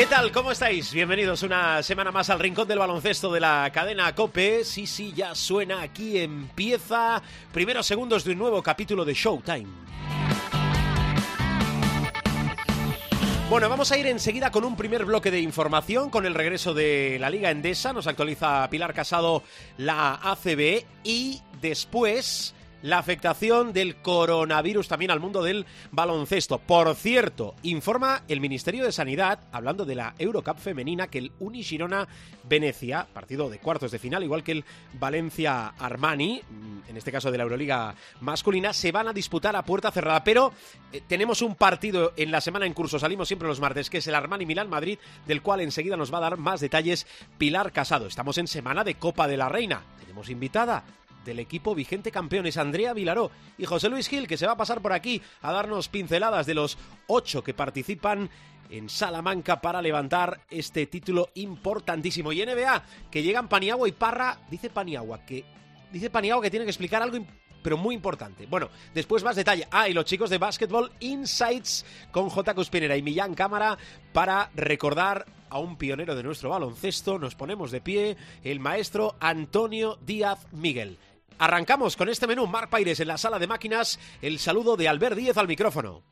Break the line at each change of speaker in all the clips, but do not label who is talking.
¿Qué tal? ¿Cómo estáis? Bienvenidos una semana más al Rincón del Baloncesto de la cadena Cope. Sí, sí, ya suena aquí, empieza primeros segundos de un nuevo capítulo de Showtime. Bueno, vamos a ir enseguida con un primer bloque de información con el regreso de la Liga Endesa. Nos actualiza Pilar Casado la ACB y después la afectación del coronavirus también al mundo del baloncesto. Por cierto, informa el Ministerio de Sanidad, hablando de la Eurocup femenina, que el Unishirona Venecia, partido de cuartos de final, igual que el Valencia Armani, en este caso de la Euroliga masculina, se van a disputar a puerta cerrada. Pero eh, tenemos un partido en la semana en curso, salimos siempre los martes, que es el Armani Milán Madrid, del cual enseguida nos va a dar más detalles Pilar Casado. Estamos en semana de Copa de la Reina. Tenemos invitada del equipo vigente campeones, Andrea Vilaró y José Luis Gil, que se va a pasar por aquí a darnos pinceladas de los ocho que participan en Salamanca para levantar este título importantísimo. Y NBA, que llegan Paniagua y Parra, dice Paniagua que dice Paniagua que tiene que explicar algo pero muy importante. Bueno, después más detalle. Ah, y los chicos de Basketball Insights con J. Cuspinera y Millán Cámara para recordar a un pionero de nuestro baloncesto. Nos ponemos de pie, el maestro Antonio Díaz Miguel. Arrancamos con este menú. Marc Paires en la sala de máquinas. El saludo de Albert Díez al micrófono.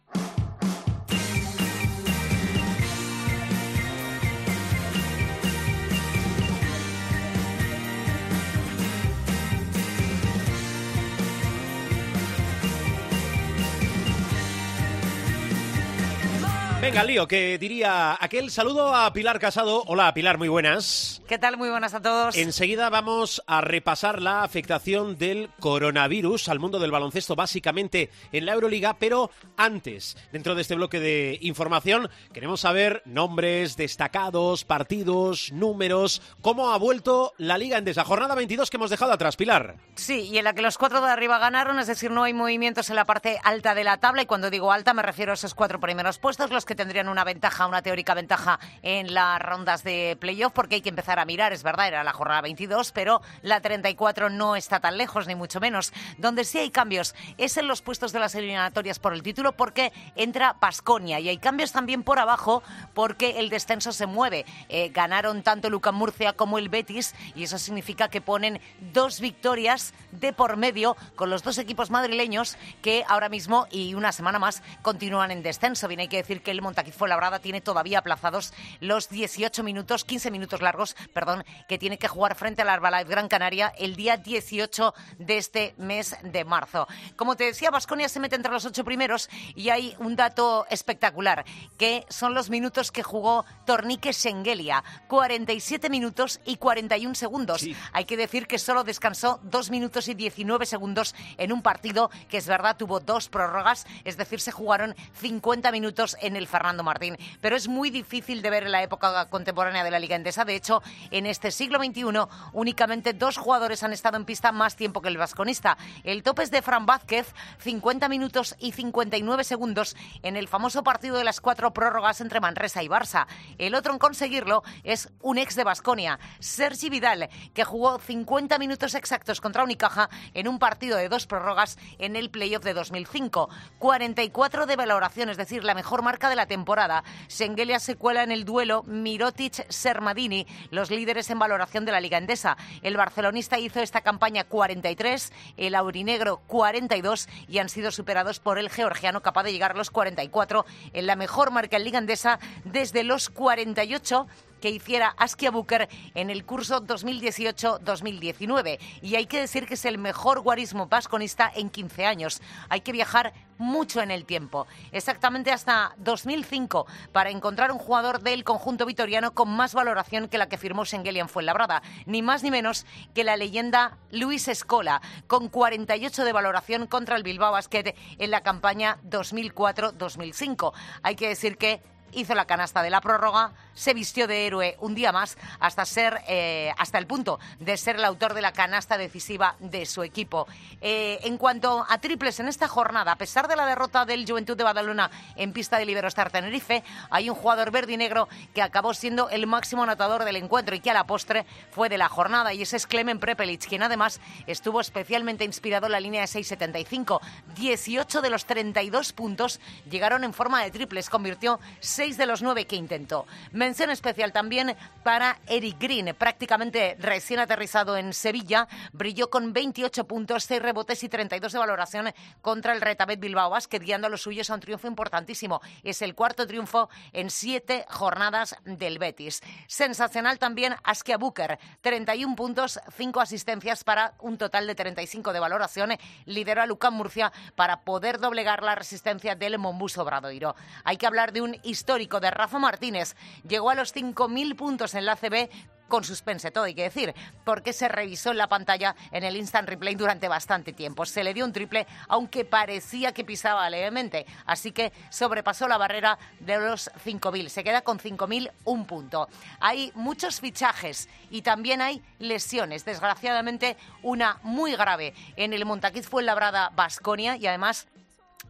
Venga, lío, que diría aquel saludo a Pilar Casado. Hola, Pilar, muy buenas.
¿Qué tal? Muy buenas a todos.
Enseguida vamos a repasar la afectación del coronavirus al mundo del baloncesto, básicamente en la Euroliga, pero antes, dentro de este bloque de información, queremos saber nombres destacados, partidos, números, cómo ha vuelto la Liga en esa jornada 22 que hemos dejado atrás, Pilar.
Sí, y en la que los cuatro de arriba ganaron, es decir, no hay movimientos en la parte alta de la tabla, y cuando digo alta me refiero a esos cuatro primeros puestos, los que tendrían una ventaja, una teórica ventaja en las rondas de playoff, porque hay que empezar a mirar, es verdad, era la jornada 22, pero la 34 no está tan lejos, ni mucho menos. Donde sí hay cambios es en los puestos de las eliminatorias por el título, porque entra Pasconia, y hay cambios también por abajo, porque el descenso se mueve. Eh, ganaron tanto Lucan Murcia como el Betis, y eso significa que ponen dos victorias de por medio con los dos equipos madrileños que ahora mismo y una semana más continúan en descenso. Bien, hay que decir que el Montaquí Fuenlabrada tiene todavía aplazados los 18 minutos, 15 minutos largos, perdón, que tiene que jugar frente al Arbalife Gran Canaria el día 18 de este mes de marzo. Como te decía, Vasconia se mete entre los ocho primeros y hay un dato espectacular, que son los minutos que jugó Tornique Schengelia, 47 minutos y 41 segundos.
Sí.
Hay que decir que solo descansó dos minutos y 19 segundos en un partido que es verdad tuvo dos prórrogas, es decir, se jugaron 50 minutos en el Fernando Martín. Pero es muy difícil de ver en la época contemporánea de la Liga Endesa. De hecho, en este siglo XXI, únicamente dos jugadores han estado en pista más tiempo que el vasconista. El tope es de Fran Vázquez, 50 minutos y 59 segundos en el famoso partido de las cuatro prórrogas entre Manresa y Barça. El otro en conseguirlo es un ex de Basconia, Sergi Vidal, que jugó 50 minutos exactos contra Unicaja en un partido de dos prórrogas en el playoff de 2005. 44 de valoración, es decir, la mejor marca de la temporada. Sengelia se cuela en el duelo Mirotic-Sermadini, los líderes en valoración de la Liga Endesa. El barcelonista hizo esta campaña 43, el aurinegro 42 y han sido superados por el georgiano capaz de llegar a los 44 en la mejor marca en Liga Endesa desde los 48 que hiciera Askia Booker en el curso 2018-2019. Y hay que decir que es el mejor guarismo vasconista en 15 años. Hay que viajar mucho en el tiempo, exactamente hasta 2005, para encontrar un jugador del conjunto vitoriano con más valoración que la que firmó Schengelia en Fuenlabrada, ni más ni menos que la leyenda Luis Escola, con 48 de valoración contra el Bilbao Basket en la campaña 2004-2005. Hay que decir que hizo la canasta de la prórroga, se vistió de héroe un día más hasta ser eh, hasta el punto de ser el autor de la canasta decisiva de su equipo. Eh, en cuanto a triples en esta jornada, a pesar de la derrota del Juventud de Badalona en pista de Iberostar Tenerife, hay un jugador verde y negro que acabó siendo el máximo anotador del encuentro y que a la postre fue de la jornada y ese es Clemen Prepelic, quien además estuvo especialmente inspirado en la línea de 6.75. 18 de los 32 puntos llegaron en forma de triples, convirtió 6 de los 9 que intentó. Mención especial también para Eric Green, prácticamente recién aterrizado en Sevilla, brilló con 28 puntos, 6 rebotes y 32 de valoración contra el Retabet Bilbao Basket, guiando a los suyos a un triunfo importantísimo. Es el cuarto triunfo en siete jornadas del Betis. Sensacional también Askia Booker, 31 puntos, 5 asistencias para un total de 35 de valoración. Lideró a Lucán Murcia para poder doblegar la resistencia del Mombuso Bradoiro. Hay que hablar de un histórico de Rafa Martínez. Llegó a los 5.000 puntos en la CB con suspense todo, hay que decir, porque se revisó en la pantalla en el instant replay durante bastante tiempo. Se le dio un triple, aunque parecía que pisaba levemente, así que sobrepasó la barrera de los 5.000. Se queda con 5.000 un punto. Hay muchos fichajes y también hay lesiones. Desgraciadamente, una muy grave en el Montaquiz fue labrada Basconia y además,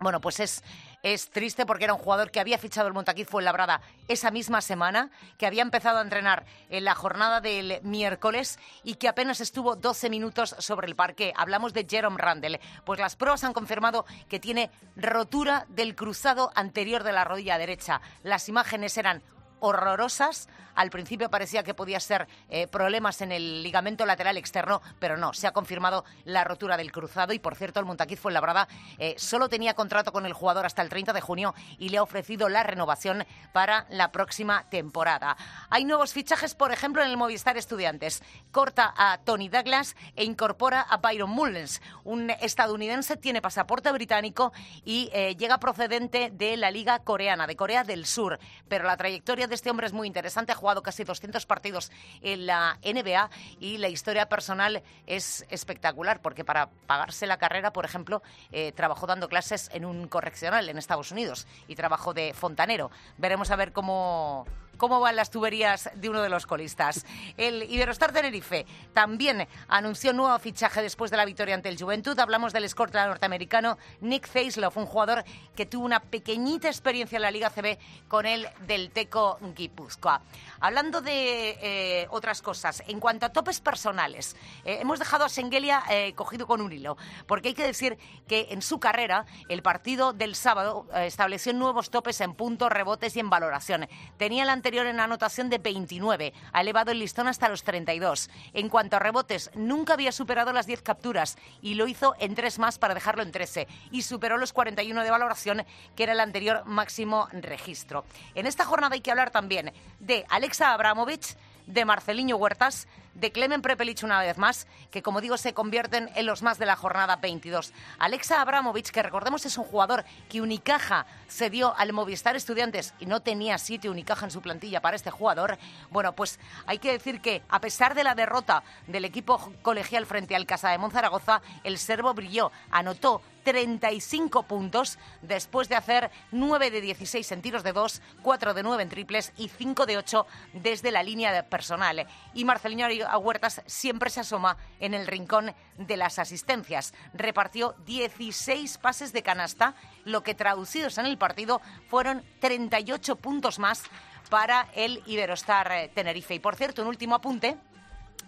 bueno, pues es es triste porque era un jugador que había fichado el Montaquiz Labrada esa misma semana, que había empezado a entrenar en la jornada del miércoles y que apenas estuvo 12 minutos sobre el parque. Hablamos de Jerome Randall. Pues las pruebas han confirmado que tiene rotura del cruzado anterior de la rodilla derecha. Las imágenes eran horrorosas. Al principio parecía que podía ser eh, problemas en el ligamento lateral externo, pero no, se ha confirmado la rotura del cruzado y por cierto el Montaquiz fue labrada eh, solo tenía contrato con el jugador hasta el 30 de junio y le ha ofrecido la renovación para la próxima temporada. Hay nuevos fichajes, por ejemplo, en el Movistar Estudiantes. Corta a Tony Douglas e incorpora a Byron Mullens, un estadounidense, tiene pasaporte británico y eh, llega procedente de la Liga Coreana, de Corea del Sur, pero la trayectoria de este hombre es muy interesante, ha jugado casi 200 partidos en la NBA y la historia personal es espectacular porque para pagarse la carrera, por ejemplo, eh, trabajó dando clases en un correccional en Estados Unidos y trabajó de fontanero. Veremos a ver cómo cómo van las tuberías de uno de los colistas. El Iberostar Tenerife también anunció nuevo fichaje después de la victoria ante el Juventud. Hablamos del escorta norteamericano Nick Faisloff, un jugador que tuvo una pequeñita experiencia en la Liga CB con el del Teco Guipúzcoa. Hablando de eh, otras cosas, en cuanto a topes personales, eh, hemos dejado a Sengelia eh, cogido con un hilo, porque hay que decir que en su carrera el partido del sábado estableció nuevos topes en puntos, rebotes y en valoración. Tenía el en anotación de 29, ha elevado el listón hasta los 32. En cuanto a rebotes, nunca había superado las 10 capturas y lo hizo en tres más para dejarlo en 13 y superó los 41 de valoración que era el anterior máximo registro. En esta jornada hay que hablar también de Alexa Abramovich, de Marceliño Huertas, de Clemen Prepelic una vez más, que como digo se convierten en los más de la jornada 22. Alexa Abramovich, que recordemos es un jugador que Unicaja cedió al Movistar Estudiantes y no tenía sitio Unicaja en su plantilla para este jugador, bueno, pues hay que decir que a pesar de la derrota del equipo colegial frente al Casa de Monzaragoza, el serbo brilló, anotó 35 puntos después de hacer 9 de 16 en tiros de 2, 4 de 9 en triples y 5 de 8 desde la línea de personal. Y Marcelino Huertas siempre se asoma en el rincón de las asistencias. Repartió 16 pases de canasta, lo que traducidos en el partido fueron 38 puntos más para el Iberostar eh, Tenerife. Y por cierto, un último apunte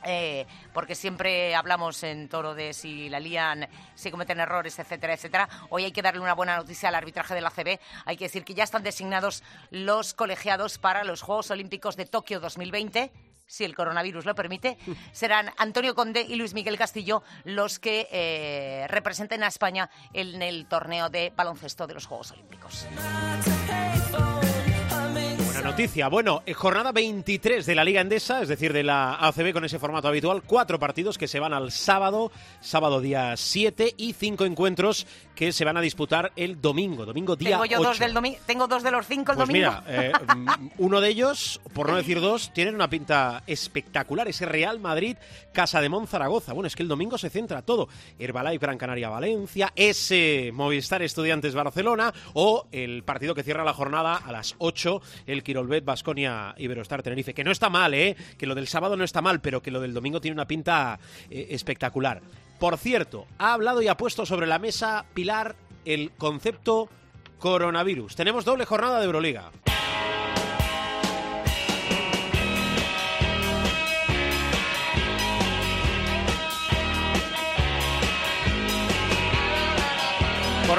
eh, porque siempre hablamos en toro de si la lían, si cometen errores, etcétera, etcétera. Hoy hay que darle una buena noticia al arbitraje de la CB. Hay que decir que ya están designados los colegiados para los Juegos Olímpicos de Tokio 2020 si el coronavirus lo permite, serán Antonio Conde y Luis Miguel Castillo los que eh, representen a España en el torneo de baloncesto de los Juegos Olímpicos
noticia. Bueno, eh, jornada 23 de la Liga Endesa, es decir, de la ACB con ese formato habitual. Cuatro partidos que se van al sábado, sábado día 7 y cinco encuentros que se van a disputar el domingo, domingo día
tengo yo
8.
Dos del domi tengo dos de los cinco el
pues
domingo.
Mira, eh, mm, uno de ellos, por no decir dos, tienen una pinta espectacular. Ese Real Madrid, Casa de Monzaragoza. Bueno, es que el domingo se centra todo. Herbalife Gran Canaria Valencia, ese Movistar Estudiantes Barcelona o el partido que cierra la jornada a las 8, el Quirolbet Basconia Iberostar Tenerife. Que no está mal, ¿eh? Que lo del sábado no está mal, pero que lo del domingo tiene una pinta eh, espectacular. Por cierto, ha hablado y ha puesto sobre la mesa Pilar el concepto coronavirus. Tenemos doble jornada de Euroliga.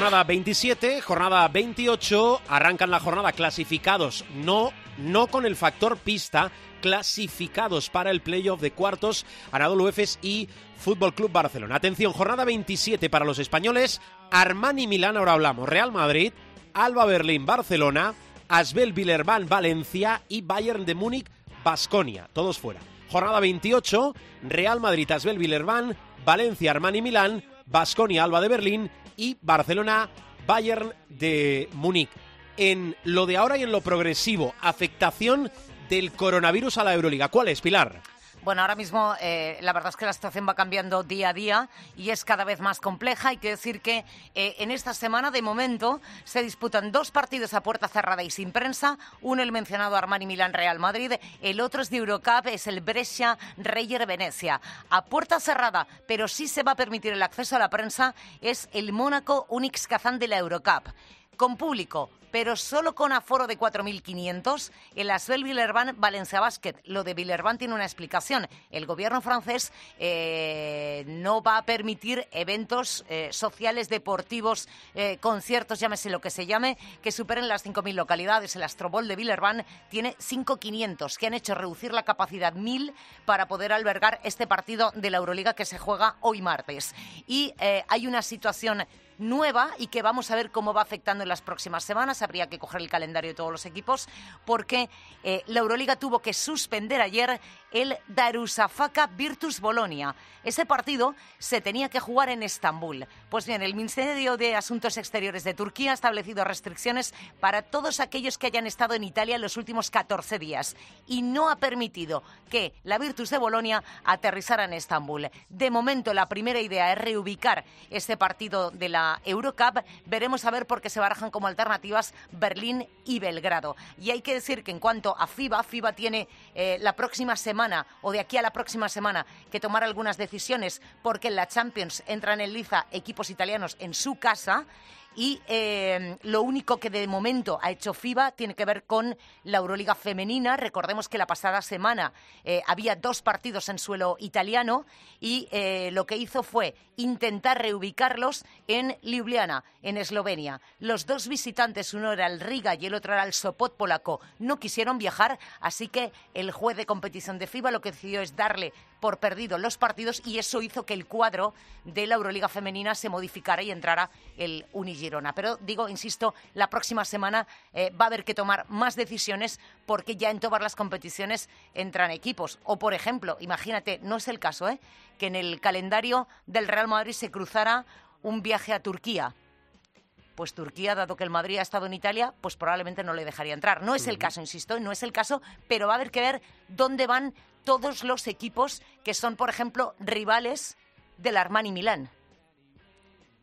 Jornada 27, jornada 28, arrancan la jornada clasificados, no, no con el factor pista, clasificados para el playoff de cuartos, Anadolu Efes y Fútbol Club Barcelona. Atención, jornada 27 para los españoles, Armani Milán, ahora hablamos, Real Madrid, Alba Berlín, Barcelona, Asbel Villerban, Valencia y Bayern de Múnich, Basconia, todos fuera. Jornada 28, Real Madrid, Asbel Villerban, Valencia, Armani Milán, Basconia, Alba de Berlín y Barcelona, Bayern de Múnich. En lo de ahora y en lo progresivo, afectación del coronavirus a la Euroliga. ¿Cuál es, Pilar?
Bueno, ahora mismo eh, la verdad es que la situación va cambiando día a día y es cada vez más compleja. Hay que decir que eh, en esta semana, de momento, se disputan dos partidos a puerta cerrada y sin prensa. Uno el mencionado Armani Milán Real Madrid, el otro es de Eurocup, es el Brescia Reyer Venecia. A puerta cerrada, pero sí se va a permitir el acceso a la prensa, es el Mónaco Unix Kazán de la Eurocup. Con público, pero solo con aforo de 4.500, el Asbel Villerban Valencia Basket. Lo de Villerban tiene una explicación. El gobierno francés eh, no va a permitir eventos eh, sociales, deportivos, eh, conciertos, llámese lo que se llame, que superen las 5.000 localidades. El Astrobol de Villerban tiene 5.500, que han hecho reducir la capacidad 1.000 para poder albergar este partido de la Euroliga que se juega hoy martes. Y hay una situación nueva y que vamos a ver cómo va afectando en las próximas semanas. Habría que coger el calendario de todos los equipos porque eh, la Euroliga tuvo que suspender ayer el Darussafaka Virtus Bolonia. Ese partido se tenía que jugar en Estambul. Pues bien, el Ministerio de Asuntos Exteriores de Turquía ha establecido restricciones para todos aquellos que hayan estado en Italia en los últimos 14 días y no ha permitido que la Virtus de Bolonia aterrizara en Estambul. De momento, la primera idea es reubicar este partido de la Eurocup. Veremos a ver por qué se barajan como alternativas Berlín y Belgrado. Y hay que decir que en cuanto a FIBA, FIBA tiene eh, la próxima semana o de aquí a la próxima semana que tomar algunas decisiones porque en la Champions entran en liza equipos italianos en su casa y eh, lo único que de momento ha hecho FIBA tiene que ver con la Euroliga femenina. Recordemos que la pasada semana eh, había dos partidos en suelo italiano y eh, lo que hizo fue intentar reubicarlos en Ljubljana, en Eslovenia. Los dos visitantes, uno era el Riga y el otro era el Sopot polaco, no quisieron viajar, así que el juez de competición de FIBA lo que decidió es darle por perdido los partidos y eso hizo que el cuadro de la Euroliga femenina se modificara y entrara el Unigirona. Pero digo, insisto, la próxima semana eh, va a haber que tomar más decisiones porque ya en todas las competiciones entran equipos. O, por ejemplo, imagínate, no es el caso, ¿eh? que en el calendario del Real Madrid se cruzara un viaje a Turquía pues Turquía, dado que el Madrid ha estado en Italia, pues probablemente no le dejaría entrar. No es el caso, insisto, no es el caso, pero va a haber que ver dónde van todos los equipos que son, por ejemplo, rivales del Armani Milán.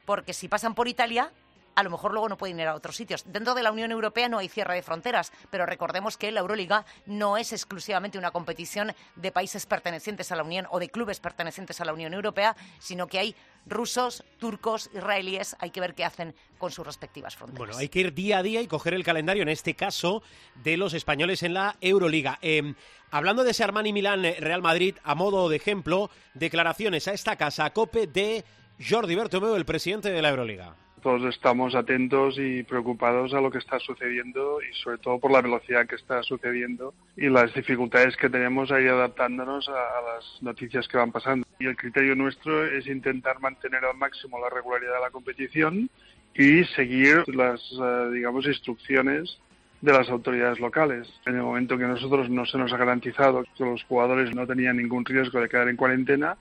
Porque si pasan por Italia, a lo mejor luego no pueden ir a otros sitios. Dentro de la Unión Europea no hay cierre de fronteras, pero recordemos que la Euroliga no es exclusivamente una competición de países pertenecientes a la Unión o de clubes pertenecientes a la Unión Europea, sino que hay rusos, turcos, israelíes, hay que ver qué hacen con sus respectivas fronteras.
Bueno, hay que ir día a día y coger el calendario, en este caso, de los españoles en la Euroliga. Eh, hablando de ese Armani Milán Real Madrid, a modo de ejemplo, declaraciones a esta casa, a COPE de Jordi Bertomeu, el presidente de la Euroliga.
Todos estamos atentos y preocupados a lo que está sucediendo y sobre todo por la velocidad que está sucediendo y las dificultades que tenemos ahí adaptándonos a, las noticias que van pasando. Y el criterio nuestro es intentar mantener al máximo la regularidad de la competición y seguir las, uh, digamos, instrucciones de las autoridades locales. En el momento que nosotros no se nos ha garantizado que los jugadores no tenían ningún riesgo de quedar en cuarentena,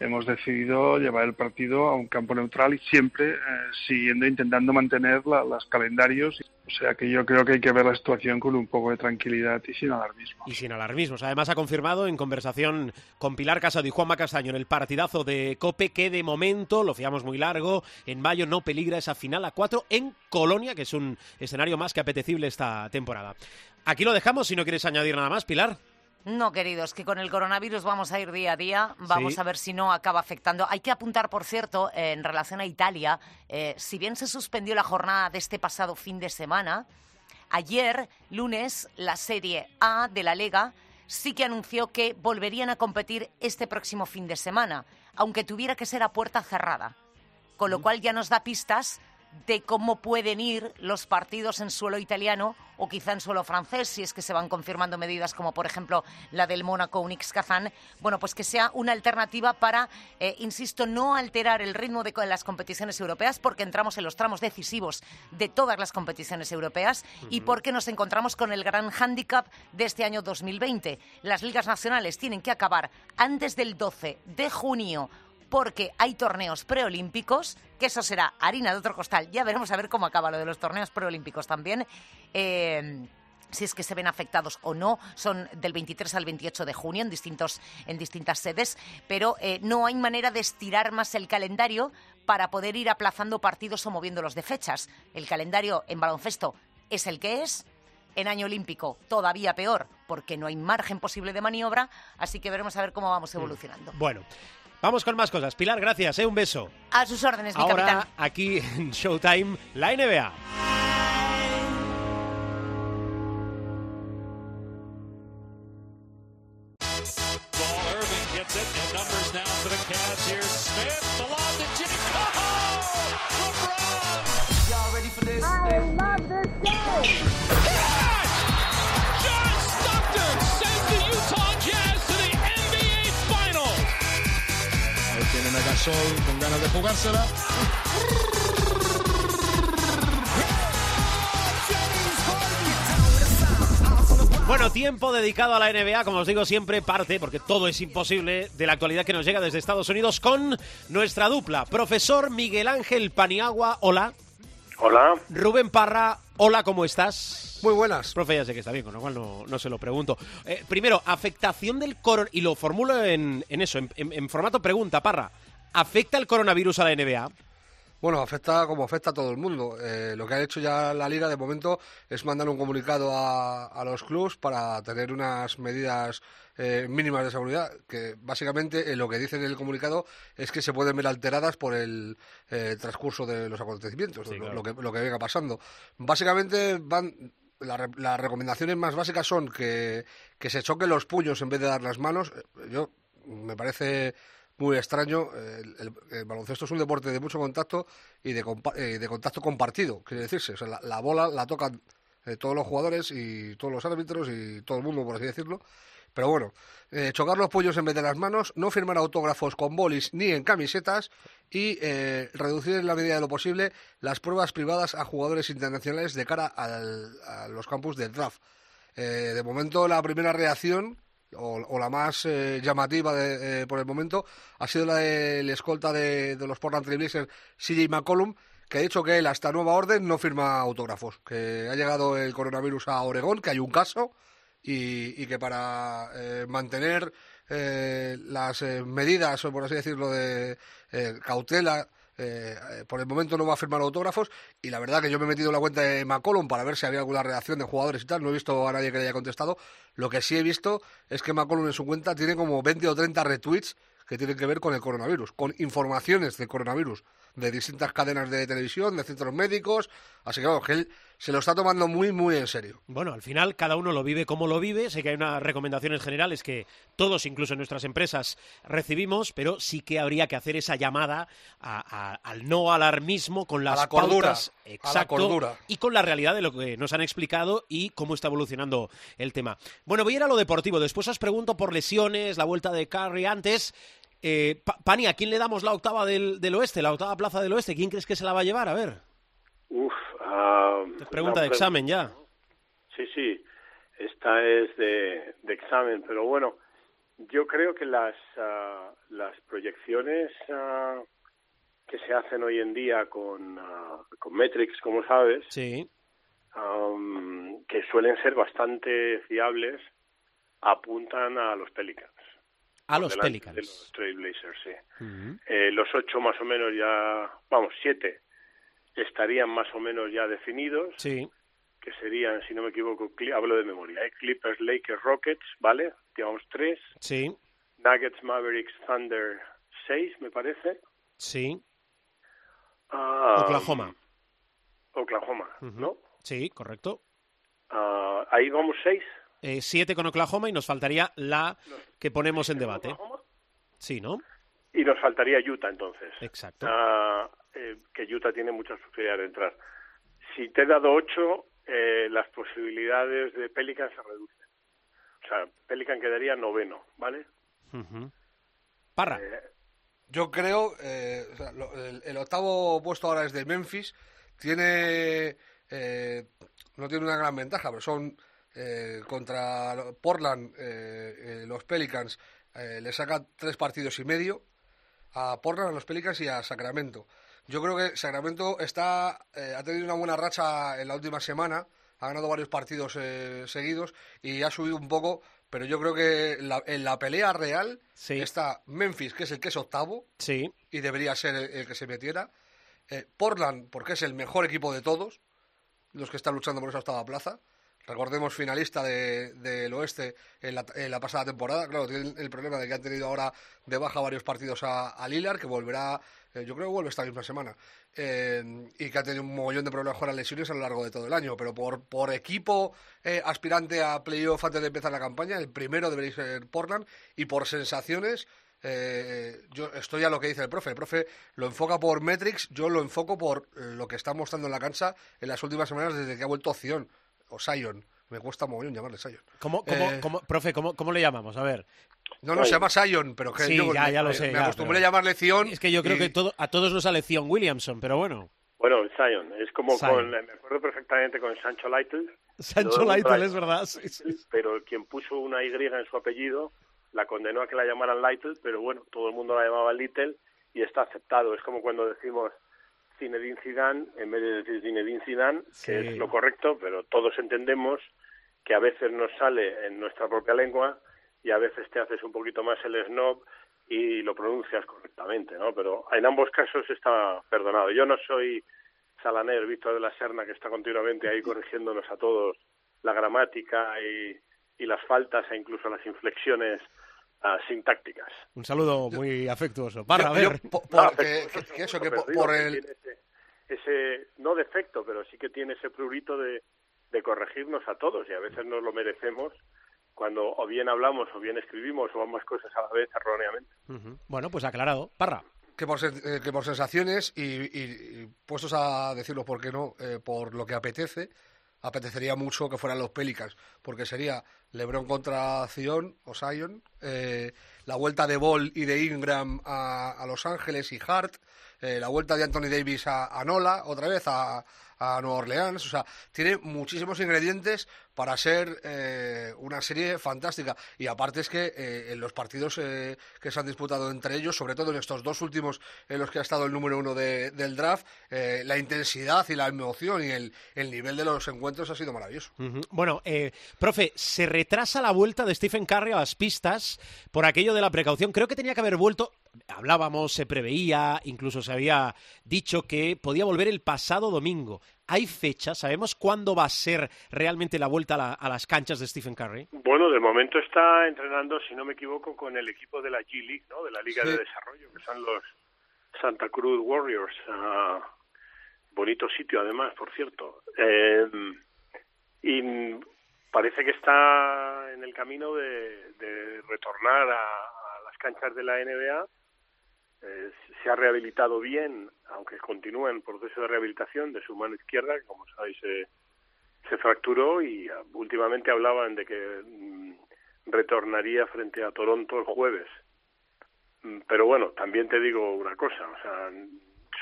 hemos decidido llevar el partido a un campo neutral y siempre eh, siguiendo, intentando mantener los calendarios. O sea que yo creo que hay que ver la situación con un poco de tranquilidad y sin alarmismo.
Y sin alarmismos. Además ha confirmado en conversación con Pilar Casado y Juanma Castaño en el partidazo de Cope que de momento, lo fiamos muy largo, en mayo no peligra esa final a cuatro en Colonia, que es un escenario más que apetecible esta temporada. Aquí lo dejamos si no quieres añadir nada más, Pilar.
No, queridos, que con el coronavirus vamos a ir día a día, vamos a ver si no acaba afectando. Hay que apuntar, por cierto, en relación a Italia, eh, si bien se suspendió la jornada de este pasado fin de semana, ayer, lunes, la Serie A de la Lega sí que anunció que volverían a competir este próximo fin de semana, aunque tuviera que ser a puerta cerrada. Con lo cual ya nos da pistas de cómo pueden ir los partidos en suelo italiano o quizá en suelo francés, si es que se van confirmando medidas como por ejemplo la del Mónaco Unix Kazán, bueno, pues que sea una alternativa para, eh, insisto, no alterar el ritmo de las competiciones europeas porque entramos en los tramos decisivos de todas las competiciones europeas y porque nos encontramos con el gran hándicap de este año 2020. Las ligas nacionales tienen que acabar antes del 12 de junio porque hay torneos preolímpicos, que eso será harina de otro costal. Ya veremos a ver cómo acaba lo de los torneos preolímpicos también. Eh, si es que se ven afectados o no, son del 23 al 28 de junio en, distintos, en distintas sedes, pero eh, no hay manera de estirar más el calendario para poder ir aplazando partidos o moviéndolos de fechas. El calendario en baloncesto es el que es, en año olímpico todavía peor, porque no hay margen posible de maniobra, así que veremos a ver cómo vamos mm. evolucionando.
Bueno. Vamos con más cosas. Pilar, gracias, ¿eh? un beso.
A sus órdenes, mi
Ahora, aquí en Showtime, la NBA.
Con ganas de jugársela.
Bueno, tiempo dedicado a la NBA, como os digo siempre, parte, porque todo es imposible, de la actualidad que nos llega desde Estados Unidos con nuestra dupla. Profesor Miguel Ángel Paniagua, hola.
Hola.
Rubén Parra, hola, ¿cómo estás?
Muy buenas.
Profe, ya sé que está bien, con lo cual no, se lo pregunto. Eh, primero, afectación del coronavirus, y lo formulo en, eso, en formato pregunta, Parra. ¿Afecta el coronavirus a la NBA?
Bueno, afecta como afecta a todo el mundo. Eh, lo que ha hecho ya la liga de momento es mandar un comunicado a, los clubs para tener unas medidas eh, mínimas de seguridad, que básicamente eh, lo que dicen en el comunicado es que se pueden ver alteradas por el transcurso de los acontecimientos, lo, que, lo que venga pasando. Básicamente van las recomendaciones más básicas son que, que se choquen los puños en vez de dar las manos. Yo me parece muy extraño. El, baloncesto es un deporte de mucho contacto y de, eh, de contacto compartido, quiere decirse. O sea, la, bola la tocan eh, todos los jugadores y todos los árbitros y todo el mundo, por así decirlo. Pero bueno, eh, chocar los pollos en vez de las manos, no firmar autógrafos con bolis ni en camisetas y reducir en la medida de lo posible las pruebas privadas a jugadores internacionales de cara a los campus del draft. de momento, la primera reacción o, la más eh, llamativa de, eh, por el momento ha sido la del escolta de, los Portland Trailblazers, CJ McCollum, que ha dicho que él hasta nueva orden no firma autógrafos, que ha llegado el coronavirus a Oregón, que hay un caso y, que para eh, mantener las medidas, o por así decirlo, de cautela eh, por el momento no va a firmar autógrafos y la verdad que yo me he metido en la cuenta de McCollum para ver si había alguna reacción de jugadores y tal, no he visto a nadie que le haya contestado. Lo que sí he visto es que McCollum en su cuenta tiene como 20 o 30 retweets que tienen que ver con el coronavirus, con informaciones de coronavirus de distintas cadenas de televisión, de centros médicos, así que, que él se lo está tomando muy, muy en serio.
Bueno, al final cada uno lo vive como lo vive. Sé que hay unas recomendaciones generales que todos, incluso en nuestras empresas, recibimos, pero sí que habría que hacer esa llamada al no alarmismo con las
la cordura,
exacto, y con la realidad de lo que nos han explicado y cómo está evolucionando el tema. Bueno, voy a ir a lo deportivo. Después os pregunto por lesiones, la vuelta de Carrie antes. Eh, Pani, ¿a quién le damos la octava del, del oeste, la octava plaza del oeste? ¿Quién crees que se la va a llevar? A ver.
Uf, Ah,
pregunta de examen ya.
Sí, sí, esta es de, de examen, pero bueno, yo creo que las, ah, las proyecciones ah, que se hacen hoy en día con, con Metrics, como sabes,
Sí.
am, que suelen ser bastante fiables, apuntan a los Pelicans.
A los Pelicans.
De los Trailblazers, sí. Eh, los ocho más o menos ya, vamos, siete estarían más o menos ya definidos,
Sí.
que serían, si no me equivoco, hablo de memoria, ¿eh? Clippers, Lakers, Rockets, ¿vale? Digamos tres,
Sí.
Nuggets, Mavericks, Thunder, seis, me parece.
Sí.
Ah,
Oklahoma.
Oklahoma,
Ujú.
¿no?
Sí, correcto.
Ah, ahí vamos seis.
Eh, siete con Oklahoma y nos faltaría la que ponemos en debate.
Oklahoma.
Sí, ¿no?
Y nos faltaría Utah entonces.
Exacto.
Ah, eh, que Utah tiene muchas posibilidades de entrar. Si te he dado ocho, eh, las posibilidades de Pelican se reducen. O sea, Pelican quedaría noveno, ¿vale?
Ujú. Parra.
Eh,
Yo creo, eh, o sea, lo- el, el octavo puesto ahora es de Memphis. Tiene, eh, no tiene una gran ventaja, pero son eh, contra Portland, eh, eh, los Pelicans, eh, le sacan tres partidos y medio a Portland, a los Pelicans y a Sacramento. Yo creo que Sacramento está, eh, ha tenido una buena racha en la última semana, ha ganado varios partidos eh, seguidos y ha subido un poco, pero yo creo que la- en la pelea real
Sí.
está Memphis, que es el que es octavo
Sí.
y debería ser el, el que se metiera. Eh, Portland, porque es el mejor equipo de todos, los que están luchando por esa octava plaza. Recordemos finalista de- del oeste en la, en la pasada temporada. Claro, tienen el problema de que han tenido ahora de baja varios partidos a, Lillard, que volverá, eh, yo creo que vuelve esta misma semana. Eh, y que ha tenido un mogollón de problemas con las lesiones a lo largo de todo el año. Pero por, por equipo eh, aspirante a playoff antes de empezar la campaña, el primero debería ser Portland. Y por sensaciones, yo estoy a lo que dice el profe. El profe lo enfoca por metrics, yo lo enfoco por lo que está mostrando en la cancha en las últimas semanas desde que ha vuelto Zion o Sion. Me cuesta mogollón llamarle Sion.
¿Cómo, cómo,
Eh,
cómo- profe, ¿cómo, cómo le llamamos? A ver.
No, no, se llama Sion, pero que
Sí,
yo
ya,
me,
lo sé,
me
ya,
acostumbré
pero-
a llamarle Zion.
Es que yo creo
y-
que todo, a todos nos sale Zion Williamson, pero bueno.
bueno, Zion, es como
Zion.
con, me acuerdo perfectamente con Sancho Lytle,
Sancho Lytle,
Lytle.
es verdad. sí, sí.
pero quien puso una Y en su apellido la condenó a que la llamaran Lytle, pero bueno, todo el mundo la llamaba Little y está aceptado. Es como cuando decimos Zinedine Zidane en vez de decir Zinedine Zidane,
Sí.
que es lo correcto, pero todos entendemos que a veces nos sale en nuestra propia lengua y a veces te haces un poquito más el snob y lo pronuncias correctamente, ¿no? Pero en ambos casos está perdonado. Yo no soy Salaner, Víctor de la Serna, que está continuamente ahí corrigiéndonos a todos la gramática y, y las faltas e incluso las inflexiones ah, sintácticas.
Un saludo muy afectuoso. Parra, a
yo-
ver.
po- por-
Ah,
que,
afectuoso
que- que eso, que por el,
ese, ese, no defecto, pero sí que tiene ese prurito de, de corregirnos a todos y a veces nos lo merecemos cuando o bien hablamos o bien escribimos o ambas cosas a la vez erróneamente.
Ujú. Bueno, pues aclarado. Parra.
que por, sen- eh, que por sensaciones y, y- y puestos a decirlo, ¿por qué no? Eh, por lo que apetece, apetecería mucho que fueran los Pelicans, porque sería LeBron contra Zion o Zion, eh, la vuelta de Ball y de Ingram a, a Los Ángeles y Hart, eh, la vuelta de Anthony Davis a, a Nola, otra vez a, a Nueva Orleans, o sea, tiene muchísimos ingredientes para ser eh, una serie fantástica. Y aparte es que eh, en los partidos eh, que se han disputado entre ellos, sobre todo en estos dos últimos en los que ha estado el número uno de- del draft, la intensidad y la emoción y el, el nivel de los encuentros ha sido maravilloso.
Ujú. Bueno, profe, se retrasa la vuelta de Stephen Curry a las pistas por aquello de la precaución. Creo que tenía que haber vuelto, hablábamos, se preveía, incluso se había dicho que podía volver el pasado domingo. ¿Hay fecha? ¿Sabemos cuándo va a ser realmente la vuelta a, la- a las canchas de Stephen Curry?
Bueno, de momento está entrenando, si no me equivoco, con el equipo de la G League, ¿no? De la Liga
Sí.
de Desarrollo, que son los Santa Cruz Warriors. Ah, bonito sitio, además, por cierto. Eh, y parece que está en el camino de, de retornar a, a las canchas de la NBA. Eh, se ha rehabilitado bien, aunque continúa en proceso de rehabilitación de su mano izquierda, que como sabéis se, se fracturó y ah, últimamente hablaban de que mm, retornaría frente a Toronto el jueves. Mm, Pero bueno, también te digo una cosa, o sea,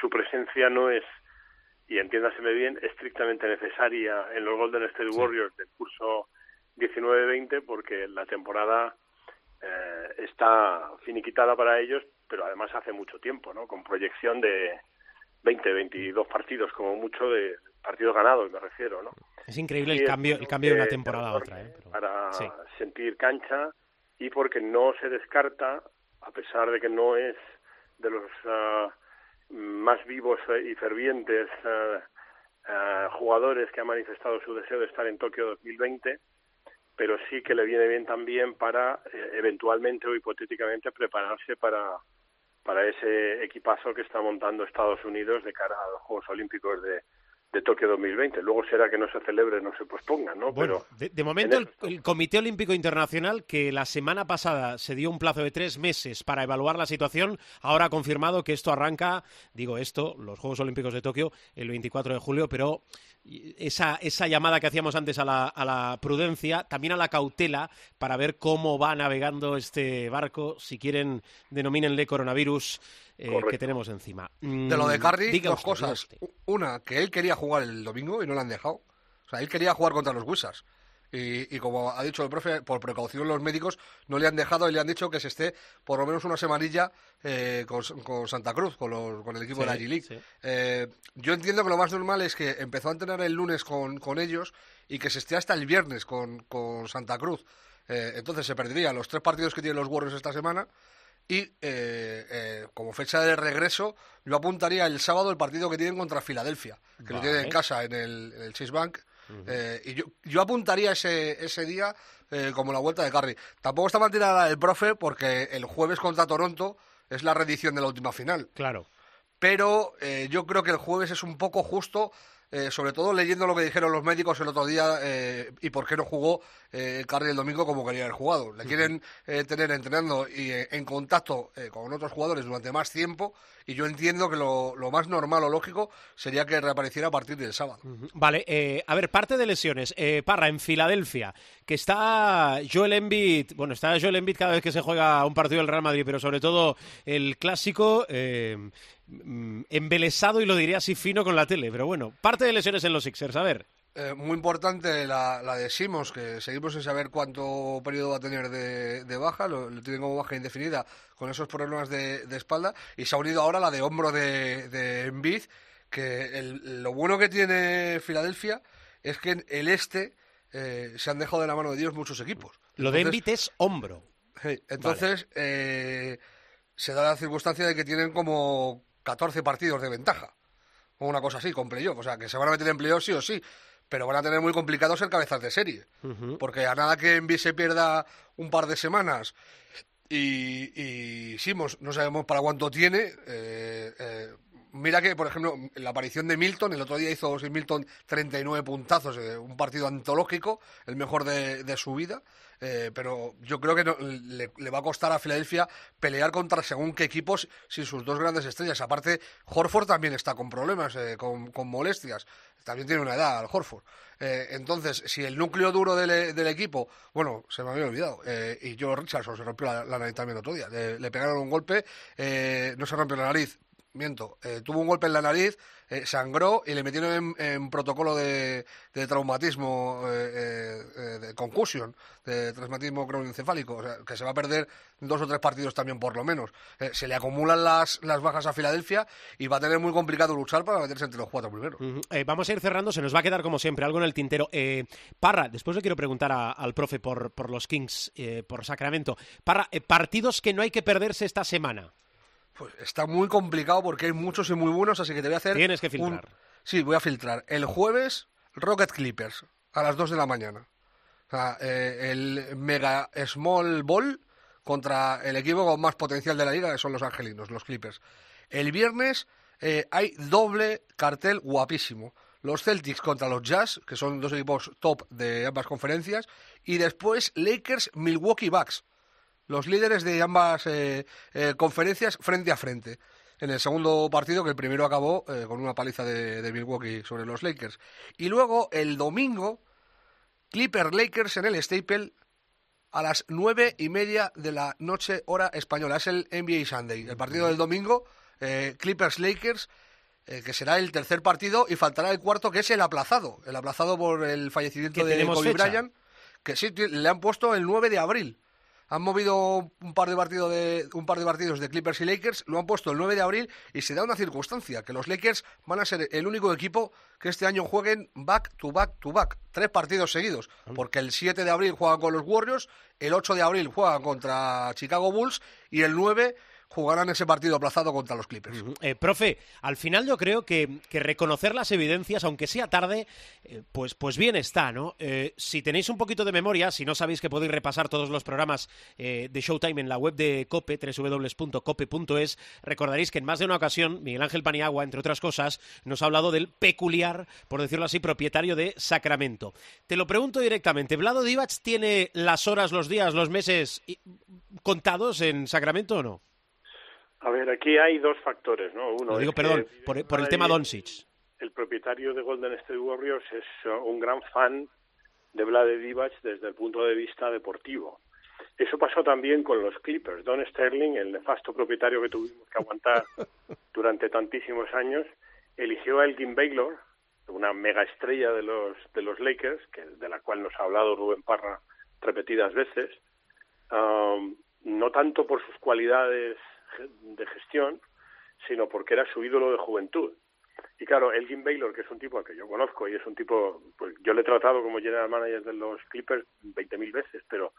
su presencia no es y entiéndaseme bien, estrictamente necesaria en los Golden State Warriors del curso 19-20 porque la temporada eh, está finiquitada para ellos, pero además hace mucho tiempo, ¿no? Con proyección de 20, 22 partidos, como mucho de partidos ganados, me refiero, ¿no?
Es increíble el cambio, el cambio de una temporada a otra, ¿eh?
Para sentir cancha y porque no se descarta, a pesar de que no es de los ah, más vivos y fervientes ah, ah, jugadores que ha manifestado su deseo de estar en Tokio 2020, pero sí que le viene bien también para eh, eventualmente o hipotéticamente prepararse para para ese equipazo que está montando Estados Unidos de cara a los Juegos Olímpicos de, de Tokio 2020. Luego será que no se celebre, no se posponga, ¿no?
Bueno, de, momento el, Comité Olímpico Internacional, que la semana pasada se dio un plazo de tres meses para evaluar la situación, ahora ha confirmado que esto arranca, digo esto, los Juegos Olímpicos de Tokio el 24 de julio, pero esa, esa llamada que hacíamos antes a la, a la prudencia, también a la cautela para ver cómo va navegando este barco, si quieren, denomínenle coronavirus eh, que tenemos encima.
de lo de Carri, dos cosas. Una, que él quería jugar el domingo y no lo han dejado. O sea, él quería jugar contra los Wizards. Y, como ha dicho el profe, por precaución los médicos no le han dejado y le han dicho que se esté por lo menos una semanilla eh, con, Santa Cruz, con, el equipo de la G-League. Eh, yo entiendo que lo más normal es que empezó a entrenar el lunes con, ellos y que se esté hasta el viernes con, Santa Cruz. entonces se perderían los tres partidos que tienen los Warriors esta semana y eh, eh, como fecha de regreso, yo apuntaría el sábado el partido que tienen contra Filadelfia, que lo tienen en casa en el, el Chase Bank. Eh, y yo, yo apuntaría ese, ese día como la vuelta de Curry. Tampoco está mal tirada el profe porque el jueves contra Toronto es la reedición de la última final.
Claro.
Pero yo creo que el jueves es un poco justo eh, sobre todo leyendo lo que dijeron los médicos el otro día eh, y por qué no jugó eh, Carri el domingo como quería haber jugado. Le quieren eh, tener entrenando y en contacto con otros jugadores durante más tiempo y yo entiendo que lo, más normal o lógico sería que reapareciera a partir del sábado.
Vale, a ver, parte de lesiones. Parra, en Filadelfia, que está Joel Embiid, bueno, está Joel Embiid cada vez que se juega un partido del Real Madrid, pero sobre todo el clásico embelesado y lo diría así fino con la tele, pero bueno, parte de lesiones en los Sixers, a ver.
Eh, muy importante la, la, de Simons, que seguimos sin saber cuánto periodo va a tener de, baja, lo, tiene como baja indefinida con esos problemas de, espalda, y se ha unido ahora la de hombro de, de Embiid, que lo bueno que tiene Filadelfia es que en el este eh, se han dejado de la mano de Dios muchos equipos.
Lo de Embiid es hombro.
entonces, eh, se da la circunstancia de que tienen como 14 partidos de ventaja. O una cosa así, con playoff. O sea, que se van a meter en playoff sí o sí. Pero van a tener muy complicado ser cabezas de serie. Porque a nada que Envy se pierda un par de semanas y, y no sabemos para cuánto tiene, eh, eh, mira que, por ejemplo, la aparición de Milton, el otro día hizo Milton 39 puntazos, eh, un partido antológico, el mejor de, su vida, eh, pero yo creo que le, va a costar a Filadelfia pelear contra según qué equipos sin sus dos grandes estrellas. Aparte, Horford también está con problemas, eh, con, molestias, también tiene una edad, al Horford. entonces, si el núcleo duro del, equipo, bueno, se me había olvidado, y Joe Richardson se rompió la, nariz también el otro día, le pegaron un golpe, no se rompió la nariz, miento, eh, tuvo un golpe en la nariz, eh, sangró y le metieron en, protocolo de, traumatismo, eh, de concusión, de traumatismo cronoencefálico, o sea, que se va a perder dos o tres partidos también por lo menos. se le acumulan las, las bajas a Filadelfia y va a tener muy complicado luchar para meterse entre los cuatro primeros.
vamos a ir cerrando, se nos va a quedar como siempre algo en el tintero. Parra, después le quiero preguntar al profe por, por los Kings, por Sacramento. Parra, partidos que no hay que perderse esta semana.
Pues está muy complicado porque hay muchos y muy buenos, así que te voy a hacer.
Tienes que filtrar.
Sí, voy a filtrar. El jueves, Rocket Clippers, a las 2 de la mañana. O sea, eh, el Mega Small Ball contra el equipo con más potencial de la liga, que son los angelinos, los Clippers. El viernes eh, hay doble cartel guapísimo. Los Celtics contra los Jazz, que son dos equipos top de ambas conferencias. Y después Lakers Milwaukee Bucks los líderes de ambas eh, eh, conferencias frente a frente. En el segundo partido, que el primero acabó eh, con una paliza de, Milwaukee sobre los Lakers. Y luego, el domingo, Clipper Lakers en el Staple a las nueve y media de la noche, hora española. Es el NBA Sunday. El partido del domingo, Clippers Lakers. eh, que será el tercer partido y faltará el cuarto, que es el aplazado, el aplazado por el fallecimiento de Kobe
fecha.
Bryant, que sí, le han puesto el 9 de abril. Han movido un par de partidos de un par de partidos de Clippers y Lakers, lo han puesto el 9 de abril y se da una circunstancia que los Lakers van a ser el único equipo que este año jueguen back to back to back, tres partidos seguidos, porque el 7 de abril juegan con los Warriors, el 8 de abril juegan contra Chicago Bulls y el 9 jugarán ese partido aplazado contra los Clippers.
Eh, profe, al final yo creo que, reconocer las evidencias, aunque sea tarde, eh, pues, pues bien está, ¿no? Eh, si tenéis un poquito de memoria, si no sabéis que podéis repasar todos los programas eh, de Showtime en la web de COPE, www.cope.es, recordaréis que en más de una ocasión Miguel Ángel Paniagua, entre otras cosas, nos ha hablado del peculiar, por decirlo así, propietario de Sacramento. Te lo pregunto directamente, ¿Vlado Divac tiene las horas, los días, los meses contados en Sacramento o no?
A ver, aquí hay dos factores, ¿no? Uno
Lo digo,
es que
perdón, por, por el tema Doncic.
El propietario de Golden State Warriors es uh, un gran fan de Vlade Divac desde el punto de vista deportivo. Eso pasó también con los Clippers. Don Sterling, el nefasto propietario que tuvimos que aguantar durante tantísimos años, eligió a Elgin Baylor, una mega estrella de los de los Lakers, que de la cual nos ha hablado Rubén Parra repetidas veces, um, no tanto por sus cualidades de gestión, sino porque era su ídolo de juventud. Y claro, Elgin Baylor, que es un tipo al que yo conozco y es un tipo, pues yo le he tratado como general manager de los Clippers 20.000 veces, pero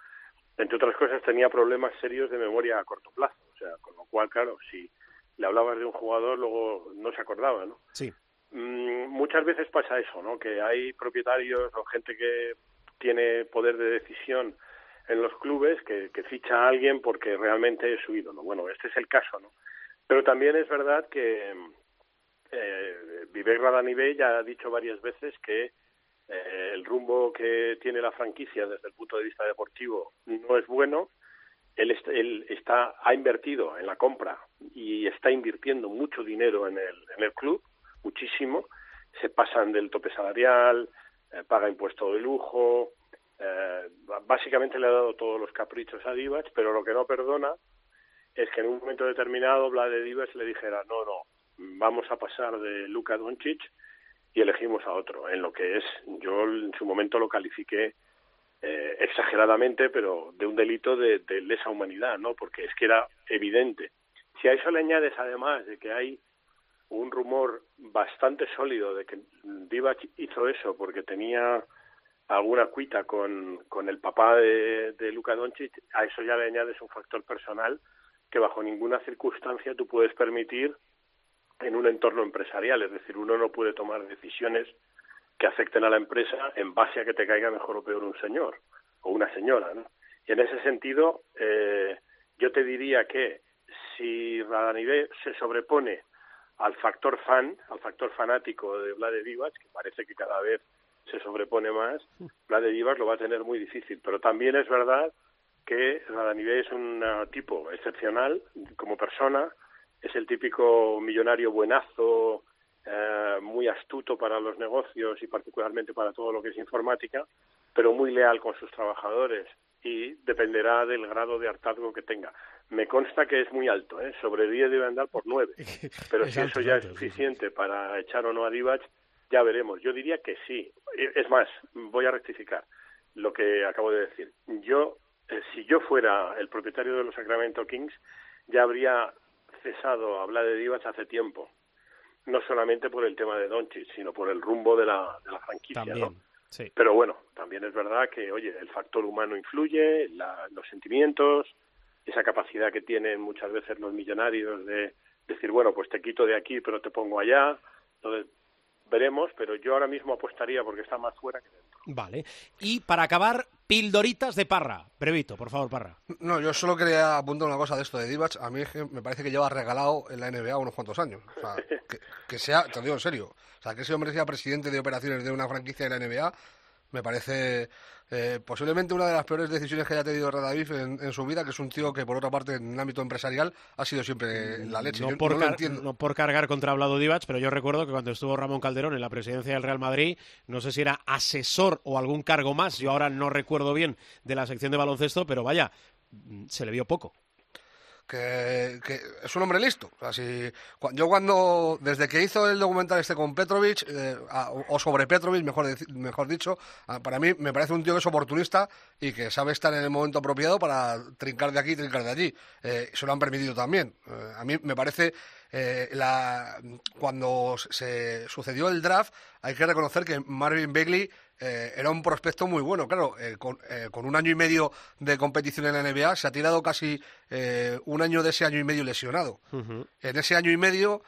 entre otras cosas tenía problemas serios de memoria a corto plazo. O sea, con lo cual, claro, si le hablabas de un jugador, luego no se acordaba, ¿no?
Sí.
Mm, muchas veces pasa eso, ¿no? Que hay propietarios o gente que tiene poder de decisión en los clubes que, ficha a alguien porque realmente es su ídolo. Bueno, este es el caso, ¿no? Pero también es verdad que eh, Vivek ya ha dicho varias veces que eh, el rumbo que tiene la franquicia desde el punto de vista deportivo no es bueno. Él, est- él está, ha invertido en la compra y está invirtiendo mucho dinero en el, en el club, muchísimo. Se pasan del tope salarial, eh, paga impuesto de lujo. Eh, básicamente le ha dado todos los caprichos a Divac, pero lo que no perdona es que en un momento determinado Vlade Divac le dijera no, no, vamos a pasar de Luka Doncic y elegimos a otro, en lo que es, yo en su momento lo califiqué eh, exageradamente, pero de un delito de, de lesa humanidad, ¿no? Porque es que era evidente. Si a eso le añades además de que hay un rumor bastante sólido de que Divac hizo eso porque tenía alguna cuita con, con el papá de, de Luka Doncic, a eso ya le añades un factor personal que bajo ninguna circunstancia tú puedes permitir en un entorno empresarial, es decir, uno no puede tomar decisiones que afecten a la empresa en base a que te caiga mejor o peor un señor o una señora. Y en ese sentido, eh, yo te diría que si Radanive se sobrepone al factor fan, al factor fanático de Vlade Divac, que parece que cada vez se sobrepone más, Vlade Divac lo va a tener muy difícil. Pero también es verdad que Radanive es un tipo excepcional como persona, es el típico millonario buenazo, eh, muy astuto para los negocios y particularmente para todo lo que es informática, pero muy leal con sus trabajadores y dependerá del grado de hartazgo que tenga. Me consta que es muy alto, ¿eh? sobre 10 debe andar por 9, pero si eso ya
es
suficiente para echar o no a Divac, ya veremos. Yo diría que sí. Es más, voy a rectificar lo que acabo de decir. Yo, eh, si yo fuera el propietario de los Sacramento Kings, ya habría cesado a hablar de Divac hace tiempo. No solamente por el tema de Doncic, sino por el rumbo de la, de la franquicia. ¿no?
Sí.
Pero bueno, también es verdad que, oye, el factor humano influye, la- los sentimientos, esa capacidad que tienen muchas veces los millonarios de decir, bueno, pues te quito de aquí, pero te pongo allá. Entonces, veremos, pero yo ahora mismo apostaría porque está más fuera que dentro.
Vale. Y para acabar, pildoritas de Parra. Brevito, por favor, Parra.
No, yo solo quería apuntar una cosa de esto de Divac. A mí es que me parece que lleva regalado en la NBA unos cuantos años. O sea, que, que sea, te lo digo en serio, o sea, que ese hombre sea presidente de operaciones de una franquicia de la NBA, me parece eh, posiblemente una de las peores decisiones que haya tenido Radaviv en, en su vida, que es un tío que, por otra parte, en el ámbito empresarial ha sido siempre la leche.
No
Yo
por,
no lo
car-
entiendo.
no por cargar contra Vlado Divac, pero yo recuerdo que cuando estuvo Ramón Calderón en la presidencia del Real Madrid, no sé si era asesor o algún cargo más, yo ahora no recuerdo bien de la sección de baloncesto, pero vaya, mm, se le vio poco.
Que, es un hombre listo. O sea, si, yo cuando, desde que hizo el documental este con Petrovic, eh, o sobre Petrovic, mejor, mejor dicho, para mí me parece un tío que es oportunista y que sabe estar en el momento apropiado para trincar de aquí y trincar de allí. Eh, se lo han permitido también. Eh, a mí me parece eh, la, cuando se sucedió el draft, hay que reconocer que Marvin Bagley eh, era un prospecto muy bueno. Claro, eh, con, un año y medio de competición en la NBA, se ha tirado casi un año de ese año y medio lesionado. En ese año y medio,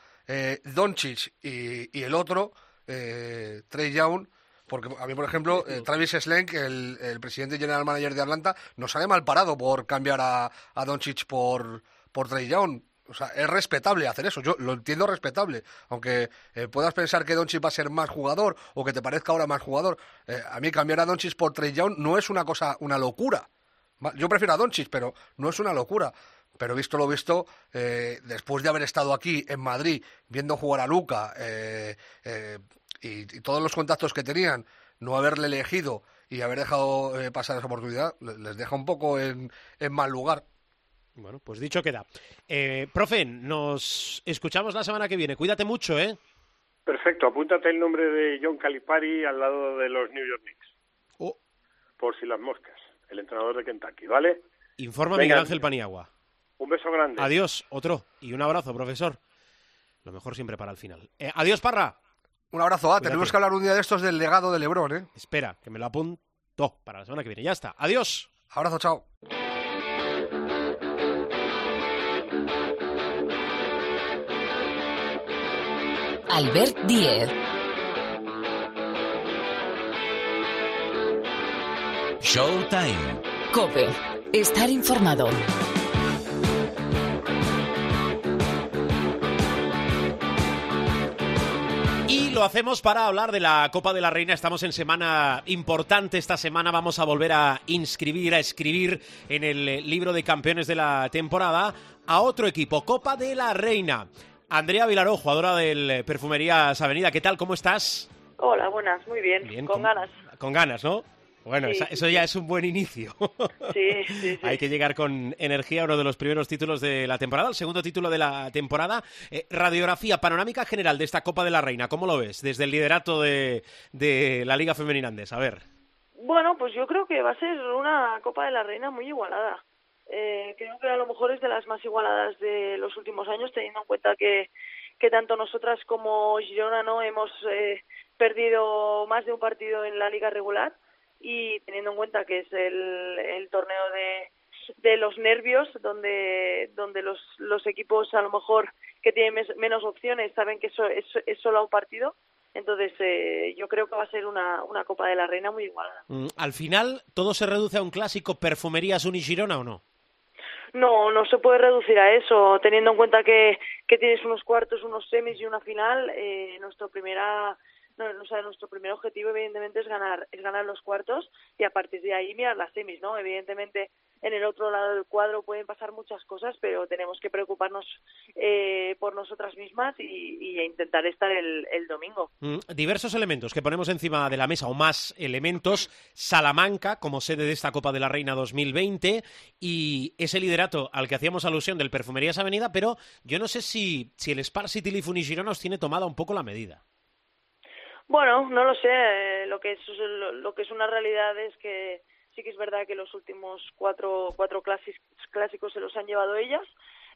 Doncic y, el otro, Trey Young, porque a mí, por ejemplo, Travis Slenk, el, el, presidente general manager de Atlanta, nos sale mal parado por cambiar a, a Doncic por, por Trey Young. O sea, es respetable hacer eso, yo lo entiendo respetable, aunque eh, puedas pensar que Doncic va a ser más jugador o que te parezca ahora más jugador. Eh, a mí cambiar a Doncic por Trey Young no es una cosa, una locura. Yo prefiero a Doncic, pero no es una locura. Pero visto lo visto, eh, después de haber estado aquí en Madrid viendo jugar a Luca y, todos los contactos que tenían, no haberle elegido y haber dejado pasar esa oportunidad, les deja un poco en mal lugar.
Bueno, pues dicho queda. Eh, profe, nos escuchamos la semana que viene. Cuídate mucho, ¿eh?
Perfecto, apúntate el nombre de John Calipari al lado de los New York Knicks. Oh. Por si las moscas, el entrenador de Kentucky, ¿vale?
Informa Miguel Ángel Paniagua.
Un beso grande.
Adiós, otro. Y un abrazo, profesor. Lo mejor siempre para el final. Eh, adiós, Parra.
Un abrazo. Ah, tenemos que hablar un día de estos del legado de Lebron, ¿eh?
Espera, que me lo apunto para la semana que viene. Ya está. Adiós.
Abrazo, chao.
Albert Diez. Showtime. Cope. Estar informado.
Y lo hacemos para hablar de la Copa de la Reina. Estamos en semana importante. Esta semana vamos a volver a inscribir, a escribir en el libro de campeones de la temporada a otro equipo, Copa de la Reina. Andrea Vilaró, jugadora del Perfumerías Avenida, ¿qué tal? ¿Cómo estás?
Hola, buenas, muy bien, con, ganas.
Con ganas, ¿no? Bueno, eso ya es un buen inicio.
Sí, sí,
Hay que llegar con energía a uno de los primeros títulos de la temporada, el segundo título de la temporada. Eh, radiografía panorámica general de esta Copa de la Reina, ¿cómo lo ves? Desde el liderato de, de la Liga Femenina Andes, a ver.
Bueno, pues yo creo que va a ser una Copa de la Reina muy igualada. Eh, creo que a lo mejor es de las más igualadas de los últimos años, teniendo en cuenta que, que tanto nosotras como Girona no hemos eh, perdido más de un partido en la liga regular y teniendo en cuenta que es el, el torneo de, los nervios, donde, donde los, los equipos a lo mejor que tienen menos opciones saben que eso es, es solo un partido. Entonces, eh, yo creo que va a ser una, una Copa de la Reina muy igualada.
Mm, al final, ¿todo se reduce a un clásico Perfumerías Unigirona o no?
No, no se puede reducir a eso, teniendo en cuenta que, que tienes unos cuartos, unos semis y una final. Eh, nuestro primera no, o nuestro primer objetivo evidentemente es ganar es ganar los cuartos y a partir de ahí mirar las semis no evidentemente en el otro lado del cuadro pueden pasar muchas cosas pero tenemos que preocuparnos eh, por nosotras mismas y, intentar estar el, el domingo.
Mm, diversos elementos que ponemos encima de la mesa o más elementos. Salamanca como sede de esta Copa de la Reina 2020 y ese liderato al que hacíamos alusión del Perfumerías Avenida pero yo no sé si si el Spar City os tiene tomada un poco la medida
bueno, no lo sé. Eh, lo que es lo que es una realidad es que sí que es verdad que los últimos cuatro cuatro clásicos se los han llevado ellas,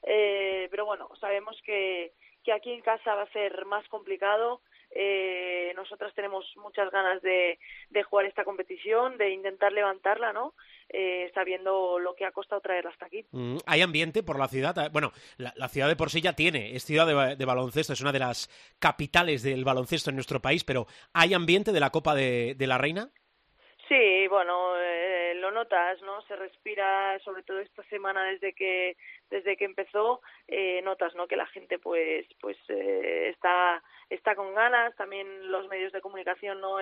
eh, pero bueno, sabemos que que aquí en casa va a ser más complicado. Eh, nosotras tenemos muchas ganas de, de jugar esta competición, de intentar levantarla, ¿no? Eh, sabiendo lo que ha costado traerla hasta aquí.
Mm, ¿Hay ambiente por la ciudad? Ah, bueno, la, ciudad de por sí ya tiene, es ciudad de, baloncesto, es una de las capitales del baloncesto en nuestro país, pero ¿hay ambiente de la Copa de, la Reina?
Sí, bueno, eh, lo notas, ¿no? Se respira, sobre todo esta semana desde que desde que empezó, eh, notas, ¿no? Que la gente, pues, pues eh, está está con ganas. También los medios de comunicación no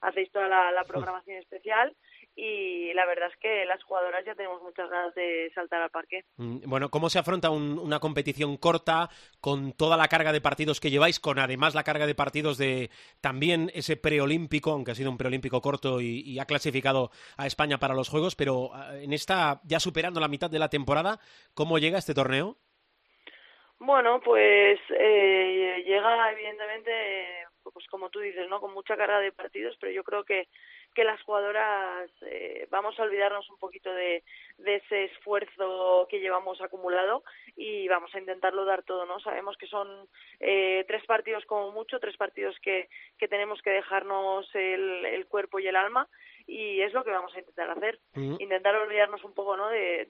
hacéis toda la, programación especial y la verdad es que las jugadoras ya tenemos muchas ganas de saltar al parque.
Mm, bueno, ¿cómo se afronta una competición corta con toda la carga de partidos que lleváis, con además la carga de partidos de también ese preolímpico, aunque ha sido un preolímpico corto y, ha clasificado a España para los Juegos, pero ah, en esta, ya superando la mitad de la temporada, ¿cómo llega este torneo?
Bueno, pues eh, llega evidentemente, pues como tú dices, ¿no? Con mucha carga de partidos, pero yo creo que que las jugadoras eh, vamos a olvidarnos un poquito de, ese esfuerzo que llevamos acumulado y vamos a intentarlo dar todo, ¿no? Sabemos que son eh, tres partidos como mucho, tres partidos que, que tenemos que dejarnos el, el cuerpo y el alma y es lo que vamos a intentar hacer, intentar olvidarnos un poco ¿no? De,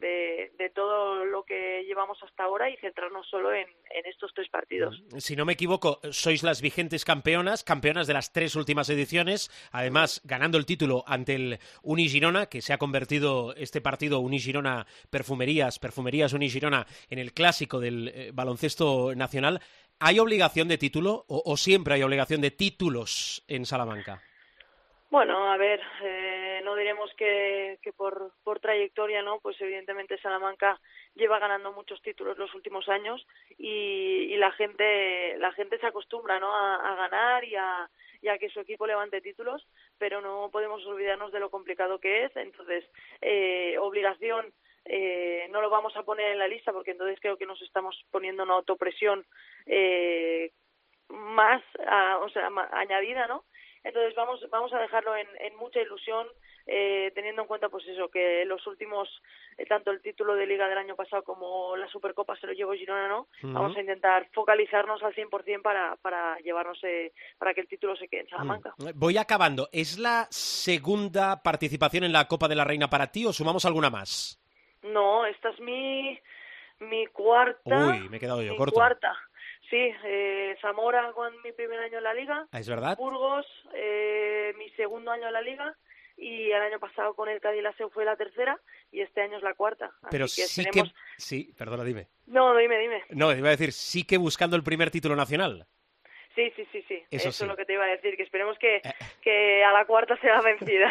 de, todo lo que llevamos hasta ahora y centrarnos solo en, en, estos tres partidos.
Si no me equivoco, sois las vigentes campeonas, campeonas de las tres últimas ediciones, además ganando el título ante el Unigirona, que se ha convertido este partido Unigirona Perfumerías, Perfumerías Unigirona en el clásico del eh, baloncesto nacional. ¿Hay obligación de título o siempre hay obligación de títulos en Salamanca?
Bueno, a ver, eh, no diremos que, que por, trayectoria, ¿no? Pues evidentemente Salamanca lleva ganando muchos títulos los últimos años y, y la gente la gente se acostumbra, ¿no? A, ganar y a, y a que su equipo levante títulos, pero no podemos olvidarnos de lo complicado que es. Entonces, eh, obligación eh, no lo vamos a poner en la lista porque entonces creo que nos estamos poniendo una autopresión eh, más, o sea, añadida, ¿no? Entonces vamos, vamos a dejarlo en, mucha ilusión, eh, teniendo en cuenta pues eso, que los últimos, eh, tanto el título de liga del año pasado como la Supercopa se lo llevó Girona, ¿no? Vamos a intentar focalizarnos al 100% para, para llevarnos, eh, para que el título se quede en Salamanca.
Mm. Voy acabando. ¿Es la segunda participación en la Copa de la Reina para ti o sumamos alguna más?
No, esta es mi, mi cuarta.
Uy, me he quedado yo
mi
corto.
Cuarta. Sí, eh, Zamora con mi primer año en la liga.
Ah, ¿Es verdad?
Burgos, eh, mi segundo año en la liga. Y el año pasado con el Cádiz fue la tercera y este año es la cuarta.
Pero sí que... Sí, perdona, dime.
No, dime, dime.
No, iba a decir, sí que buscando el primer título nacional.
Sí, sí, sí, sí. Eso, es lo que te iba a decir, que esperemos que, eh. que a la cuarta sea vencida.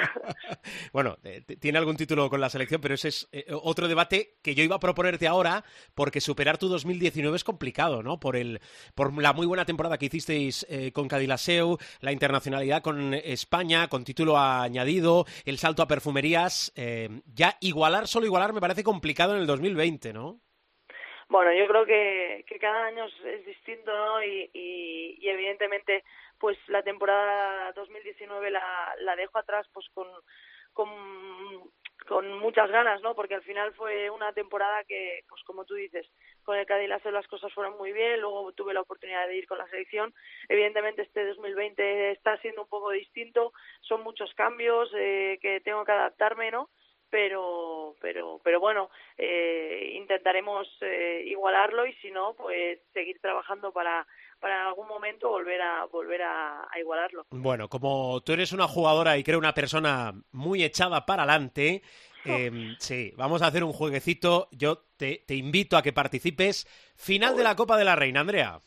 bueno, eh, tiene algún título con la selección, pero ese es eh, otro debate que yo iba a proponerte ahora, porque superar tu 2019 es complicado, ¿no? Por, el, por la muy buena temporada que hicisteis con Cadilaseu, la internacionalidad con España, con título añadido, el salto a perfumerías. ya igualar, solo igualar, me parece complicado en el 2020, ¿no?
Bueno, yo creo que, cada año es, distinto, ¿no? Y, evidentemente, pues la temporada 2019 la, la dejo atrás, pues con, con, muchas ganas, ¿no? Porque al final fue una temporada que, pues como tú dices, con el Cádiz las cosas fueron muy bien, luego tuve la oportunidad de ir con la selección. Evidentemente este 2020 está siendo un poco distinto, son muchos cambios eh, que tengo que adaptarme, ¿no? Pero pero pero bueno eh, intentaremos eh, igualarlo y si no pues seguir trabajando para para en algún momento volver a volver a, igualarlo
bueno como tú eres una jugadora y creo una persona muy echada para adelante em, sí, vamos a hacer un jueguecito. Yo te, te invito a que participes. Final de la Copa de la Reina, Andrea.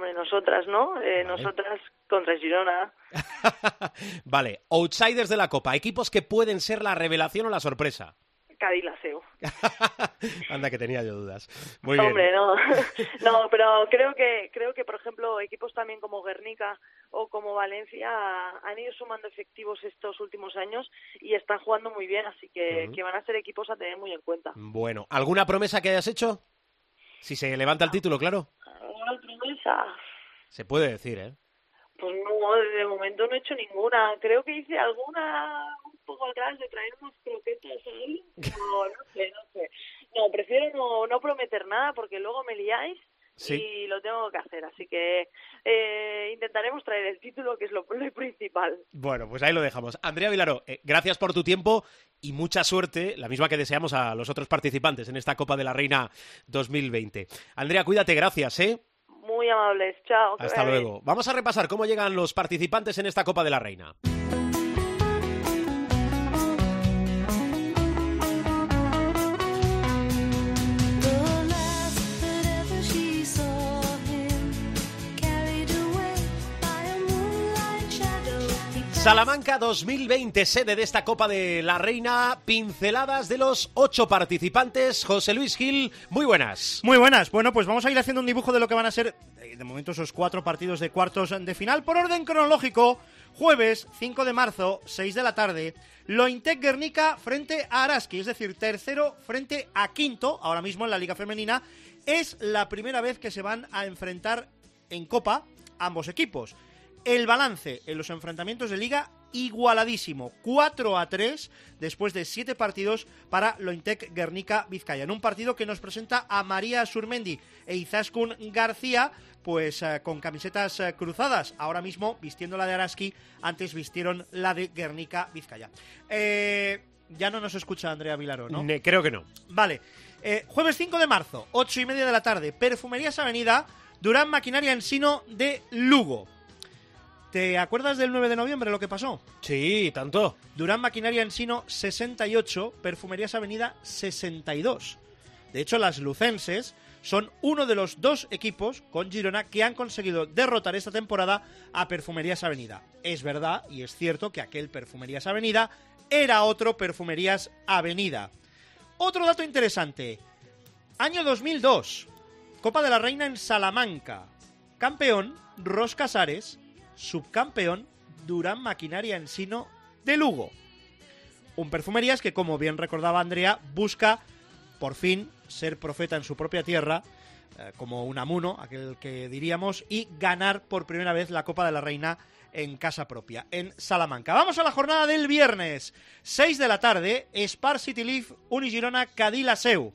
Hombre, nosotras, ¿no? Eh, Nosotras contra Girona.
vale, outsiders de la Copa, equipos que pueden ser la revelación o la sorpresa.
Cádiz Laseo.
Anda que tenía yo dudas.
Muy Hombre, no. no, pero creo que creo que por ejemplo equipos también como Guernica o como Valencia han ido sumando efectivos estos últimos años y están jugando muy bien, así que, que van a ser equipos a tener muy en cuenta.
Bueno, ¿alguna promesa que hayas hecho? Si se levanta el título, claro.
¿Alguna promesa?
Se puede decir, ¿eh?
Pues no, de momento no he hecho ninguna. Creo que hice alguna un poco atrás de traer unas croquetas ahí. No, no sé, no sé. No, prefiero no, no prometer nada porque luego me liáis y lo tengo que hacer. Así que eh, intentaremos traer el título, que es lo, principal.
Bueno, pues ahí lo dejamos. Andrea Vilaro, eh, gracias por tu tiempo y mucha suerte, la misma que deseamos a los otros participantes en esta Copa de la Reina 2020. Andrea, cuídate, gracias, ¿eh?
Muy amables, chao.
Hasta luego. Vamos a repasar cómo llegan los participantes en esta Copa de la Reina. Salamanca 2020, sede de esta Copa de la Reina, pinceladas de los ocho participantes. José Luis Gil, muy buenas.
Muy buenas. Bueno, pues vamos a ir haciendo un dibujo de lo que van a ser, eh, de momento, esos cuatro partidos de cuartos de final. Por orden cronológico, jueves 5 de marzo, 6 de la tarde, Lointec Guernica frente a Araski, es decir, tercero frente a quinto, ahora mismo en la Liga Femenina. Es la primera vez que se van a enfrentar en Copa ambos equipos. El balance en los enfrentamientos de liga igualadísimo, 4 a 3 después de 7 partidos para Lointec Guernica Vizcaya. En un partido que nos presenta a María Surmendi e Izaskun García, pues eh, con camisetas eh, cruzadas, ahora mismo vistiendo la de Araski, antes vistieron la de Guernica Vizcaya. Eh, ya no nos escucha Andrea Vilaro, ¿no?
Ne- creo que no.
Vale. Jueves 5 de marzo, 8 y media de la tarde, Perfumerías Avenida, Durán Maquinaria Ensino de Lugo. ¿Te acuerdas del 9 de noviembre lo que pasó?
Sí, tanto.
Durán Maquinaria Ensino 68, Perfumerías Avenida 62. De hecho, las lucenses son uno de los dos equipos con Girona que han conseguido derrotar esta temporada a Perfumerías Avenida. Es verdad y es cierto que aquel Perfumerías Avenida era otro Perfumerías Avenida. Otro dato interesante. Año 2002. Copa de la Reina en Salamanca. Campeón, Ros Casares. Subcampeón, Durán Maquinaria Ensino de Lugo. Un perfumerías que, como bien recordaba Andrea, busca por fin ser profeta en su propia tierra, eh, como un amuno, aquel que diríamos, y ganar por primera vez la Copa de la Reina en casa propia, en Salamanca. Vamos a la jornada del viernes, 6 de la tarde, Spar City Leaf, Unigirona, Cadillaceu.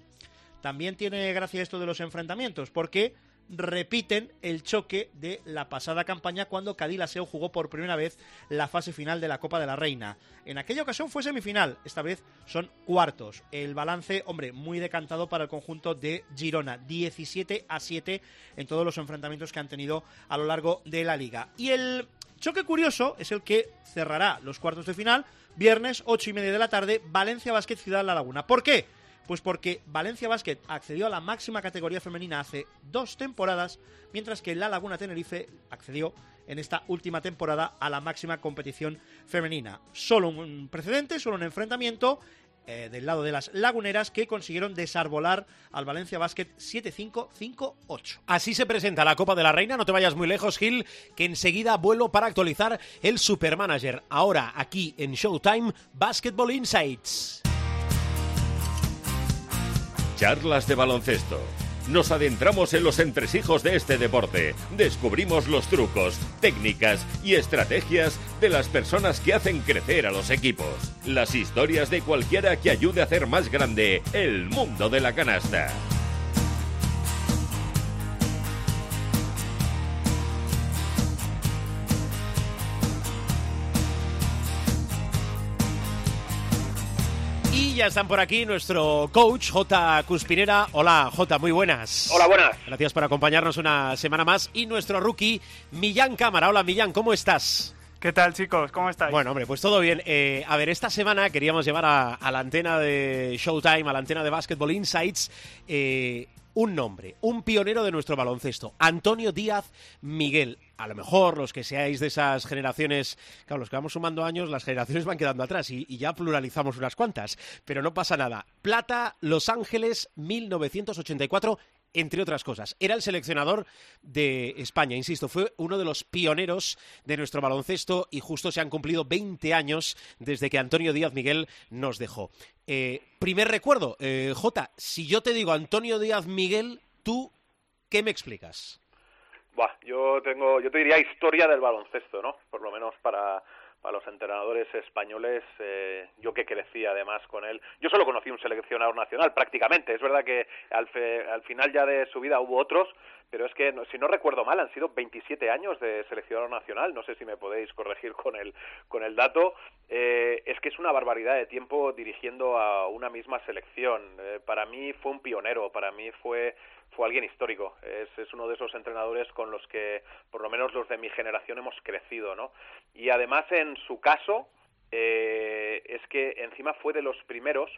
También tiene gracia esto de los enfrentamientos, porque repiten el choque de la pasada campaña cuando Cadillaceu jugó por primera vez la fase final de la Copa de la Reina. En aquella ocasión fue semifinal, esta vez son cuartos. El balance, hombre, muy decantado para el conjunto de Girona, 17 a 7 en todos los enfrentamientos que han tenido a lo largo de la liga. Y el choque curioso es el que cerrará los cuartos de final, viernes 8 y media de la tarde, Valencia Basket Ciudad La Laguna. ¿Por qué? Pues porque Valencia Basket accedió a la máxima categoría femenina hace dos temporadas, mientras que La Laguna Tenerife accedió en esta última temporada a la máxima competición femenina. Solo un precedente, solo un enfrentamiento eh, del lado de las laguneras que consiguieron desarbolar al Valencia Basket 7-5-5-8.
Así se presenta la Copa de la Reina. No te vayas muy lejos, Gil, que enseguida vuelo para actualizar el Supermanager. Ahora, aquí en Showtime, Basketball Insights.
Charlas de baloncesto. Nos adentramos en los entresijos de este deporte. Descubrimos los trucos, técnicas y estrategias de las personas que hacen crecer a los equipos. Las historias de cualquiera que ayude a hacer más grande el mundo de la canasta.
Ya están por aquí nuestro coach, J. Cuspinera. Hola, J, muy buenas.
Hola, buenas.
Gracias por acompañarnos una semana más. Y nuestro rookie, Millán Cámara. Hola, Millán, ¿cómo estás?
¿Qué tal, chicos? ¿Cómo estáis?
Bueno, hombre, pues todo bien. Eh, a ver, esta semana queríamos llevar a, a la antena de Showtime, a la antena de Basketball Insights, eh, un nombre, un pionero de nuestro baloncesto, Antonio Díaz Miguel. A lo mejor los que seáis de esas generaciones, claro, los que vamos sumando años, las generaciones van quedando atrás y, ya pluralizamos unas cuantas, pero no pasa nada. Plata, Los Ángeles, 1984 entre otras cosas. Era el seleccionador de España, insisto, fue uno de los pioneros de nuestro baloncesto y justo se han cumplido 20 años desde que Antonio Díaz Miguel nos dejó. Eh, primer recuerdo, eh, Jota, si yo te digo Antonio Díaz Miguel, ¿tú qué me explicas?
Buah, yo tengo, yo te diría historia del baloncesto, ¿no? Por lo menos para, para los entrenadores españoles, eh, yo que crecí además con él. Yo solo conocí un seleccionador nacional, prácticamente. Es verdad que al, fe- al final ya de su vida hubo otros, pero es que, si no recuerdo mal, han sido 27 años de seleccionador nacional. No sé si me podéis corregir con el, con el dato. Eh, es que es una barbaridad de tiempo dirigiendo a una misma selección. Eh, para mí fue un pionero, para mí fue fue alguien histórico. Es, es uno de esos entrenadores con los que, por lo menos los de mi generación, hemos crecido, ¿no? Y además, en su caso, eh, es que encima fue de los primeros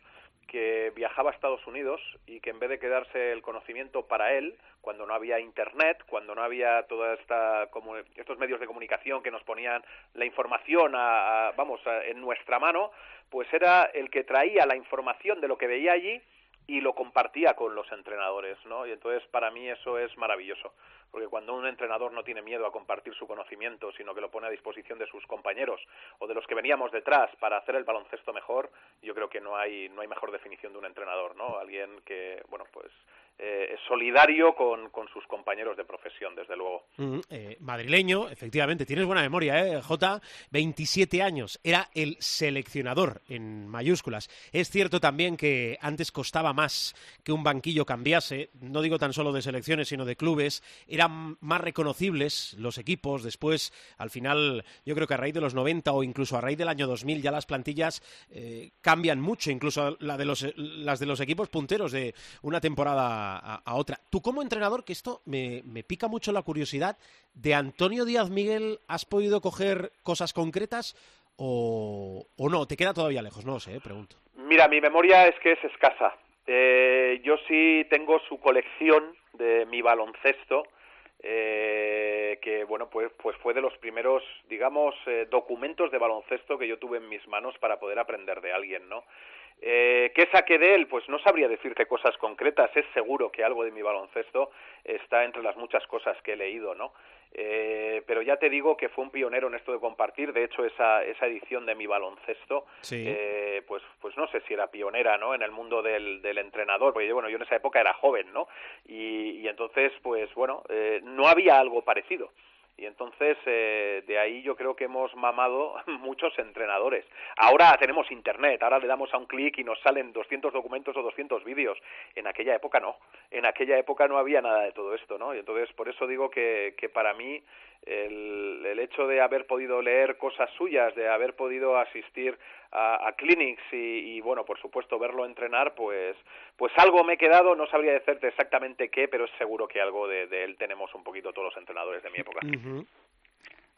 que viajaba a Estados Unidos y que en vez de quedarse el conocimiento para él, cuando no había internet, cuando no había toda esta como estos medios de comunicación que nos ponían la información a, vamos en nuestra mano, pues era el que traía la información de lo que veía allí y lo compartía con los entrenadores, ¿no? Y entonces para mí eso es maravilloso, porque cuando un entrenador no tiene miedo a compartir su conocimiento, sino que lo pone a disposición de sus compañeros o de los que veníamos detrás para hacer el baloncesto mejor, yo creo que no hay no hay mejor definición de un entrenador, ¿no? Alguien que, bueno, pues eh, solidario con, con, sus compañeros de profesión, desde luego.
Mm, eh, madrileño, efectivamente, tienes buena memoria, ¿eh? J, 27 años, era el seleccionador en mayúsculas. Es cierto también que antes costaba más que un banquillo cambiase, no digo tan solo de selecciones, sino de clubes, eran más reconocibles los equipos, después, al final, yo creo que a raíz de los 90 o incluso a raíz del año 2000 ya las plantillas eh, cambian mucho, incluso la de los, las de los equipos punteros de una temporada a, otra. Tú como entrenador, que esto me, pica mucho la curiosidad, ¿de Antonio Díaz Miguel has podido coger cosas concretas o, no? ¿Te queda todavía lejos? No sé, eh, pregunto.
Mira, mi memoria es que es escasa. Eh, yo sí tengo su colección de mi baloncesto, eh, que bueno pues pues fue de los primeros digamos documentos de baloncesto que yo tuve en mis manos para poder aprender de alguien no eh, ¿Qué saqué de él? Pues no sabría decirte cosas concretas. Es seguro que algo de mi baloncesto está entre las muchas cosas que he leído, ¿no? Eh, pero ya te digo que fue un pionero en esto de compartir. De hecho, esa, esa edición de mi baloncesto, eh, pues, pues no sé si era pionera, ¿no? En el mundo del, del entrenador, porque bueno, yo en esa época era joven, ¿no? Y, y entonces, pues bueno, eh, no había algo parecido. Y entonces, eh, de ahí yo creo que hemos mamado muchos entrenadores. Ahora tenemos Internet, ahora le damos a un clic y nos salen 200 documentos o 200 vídeos. En aquella época no. En aquella época no había nada de todo esto, ¿no? Y entonces, por eso digo que, que para mí el, el hecho de haber podido leer cosas suyas, de haber podido asistir a, clinics y, bueno, por supuesto verlo entrenar, pues, pues algo me he quedado, no sabría decirte exactamente qué, pero es seguro que algo de, él tenemos un poquito todos los entrenadores de mi época.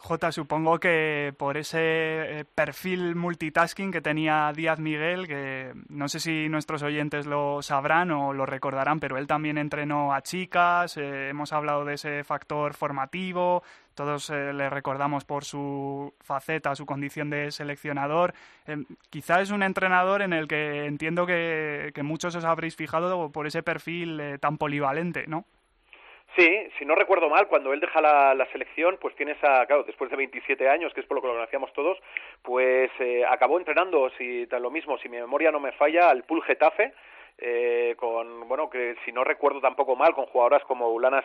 J, supongo que por ese eh, perfil multitasking que tenía Díaz Miguel, que no sé si nuestros oyentes lo sabrán o lo recordarán, pero él también entrenó a chicas, eh, hemos hablado de ese factor formativo, todos eh, le recordamos por su faceta, su condición de seleccionador. quizá es un entrenador en el que entiendo que, que muchos os habréis fijado por ese perfil tan polivalente, ¿no?
Sí, si no recuerdo mal, cuando él deja la, selección, pues tiene esa, claro, después de 27 años, que es por lo que lo conocíamos todos, pues eh, acabó entrenando, si lo mismo, si mi memoria no me falla, al Pool Getafe, eh, con, bueno, que si no recuerdo tampoco mal, con jugadoras como Ulana,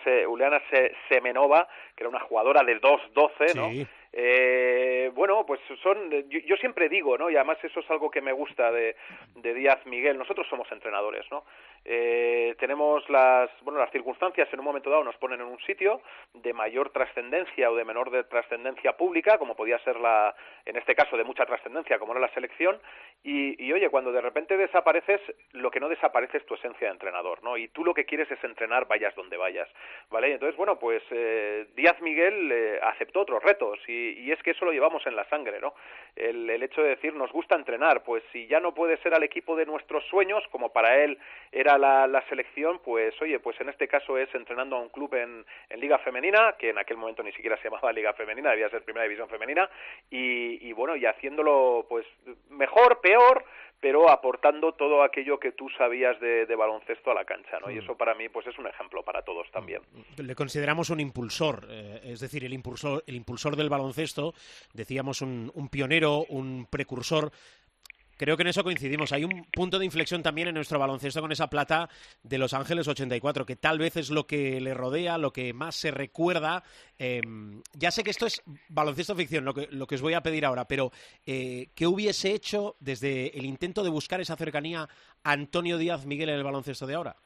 Semenova, que era una jugadora de 2-12, ¿no? Eh, bueno, pues son, yo, siempre digo, ¿no? Y además eso es algo que me gusta de, de Díaz Miguel. Nosotros somos entrenadores, ¿no? Eh, tenemos las, bueno, las circunstancias en un momento dado nos ponen en un sitio de mayor trascendencia o de menor de trascendencia pública, como podía ser la, en este caso de mucha trascendencia, como era la selección. Y, y, oye, cuando de repente desapareces, lo que no desaparece es tu esencia de entrenador, ¿no? Y tú lo que quieres es entrenar, vayas donde vayas, ¿vale? entonces, bueno, pues eh, Díaz Miguel eh, aceptó otros retos y y, es que eso lo llevamos en la sangre, ¿no? El, el, hecho de decir, nos gusta entrenar, pues si ya no puede ser al equipo de nuestros sueños, como para él era la, la selección, pues oye, pues en este caso es entrenando a un club en, en Liga Femenina, que en aquel momento ni siquiera se llamaba Liga Femenina, debía ser Primera División Femenina, y, y bueno, y haciéndolo pues mejor, peor, pero aportando todo aquello que tú sabías de, baloncesto a la cancha, ¿no? Y eso para mí, pues es un ejemplo para todos también.
Mm. Le consideramos un impulsor, eh, es decir, el impulsor, el impulsor del baloncesto, decíamos un pionero, un precursor Creo que en eso coincidimos. Hay un punto de inflexión también en nuestro baloncesto con esa plata de Los Ángeles 84, que tal vez es lo que le rodea, lo que más se recuerda. Em, ya sé que esto es baloncesto ficción, lo que, lo que os voy a pedir ahora, pero eh, ¿qué hubiese hecho desde el intento de buscar esa cercanía Antonio Díaz Miguel en el baloncesto de ahora?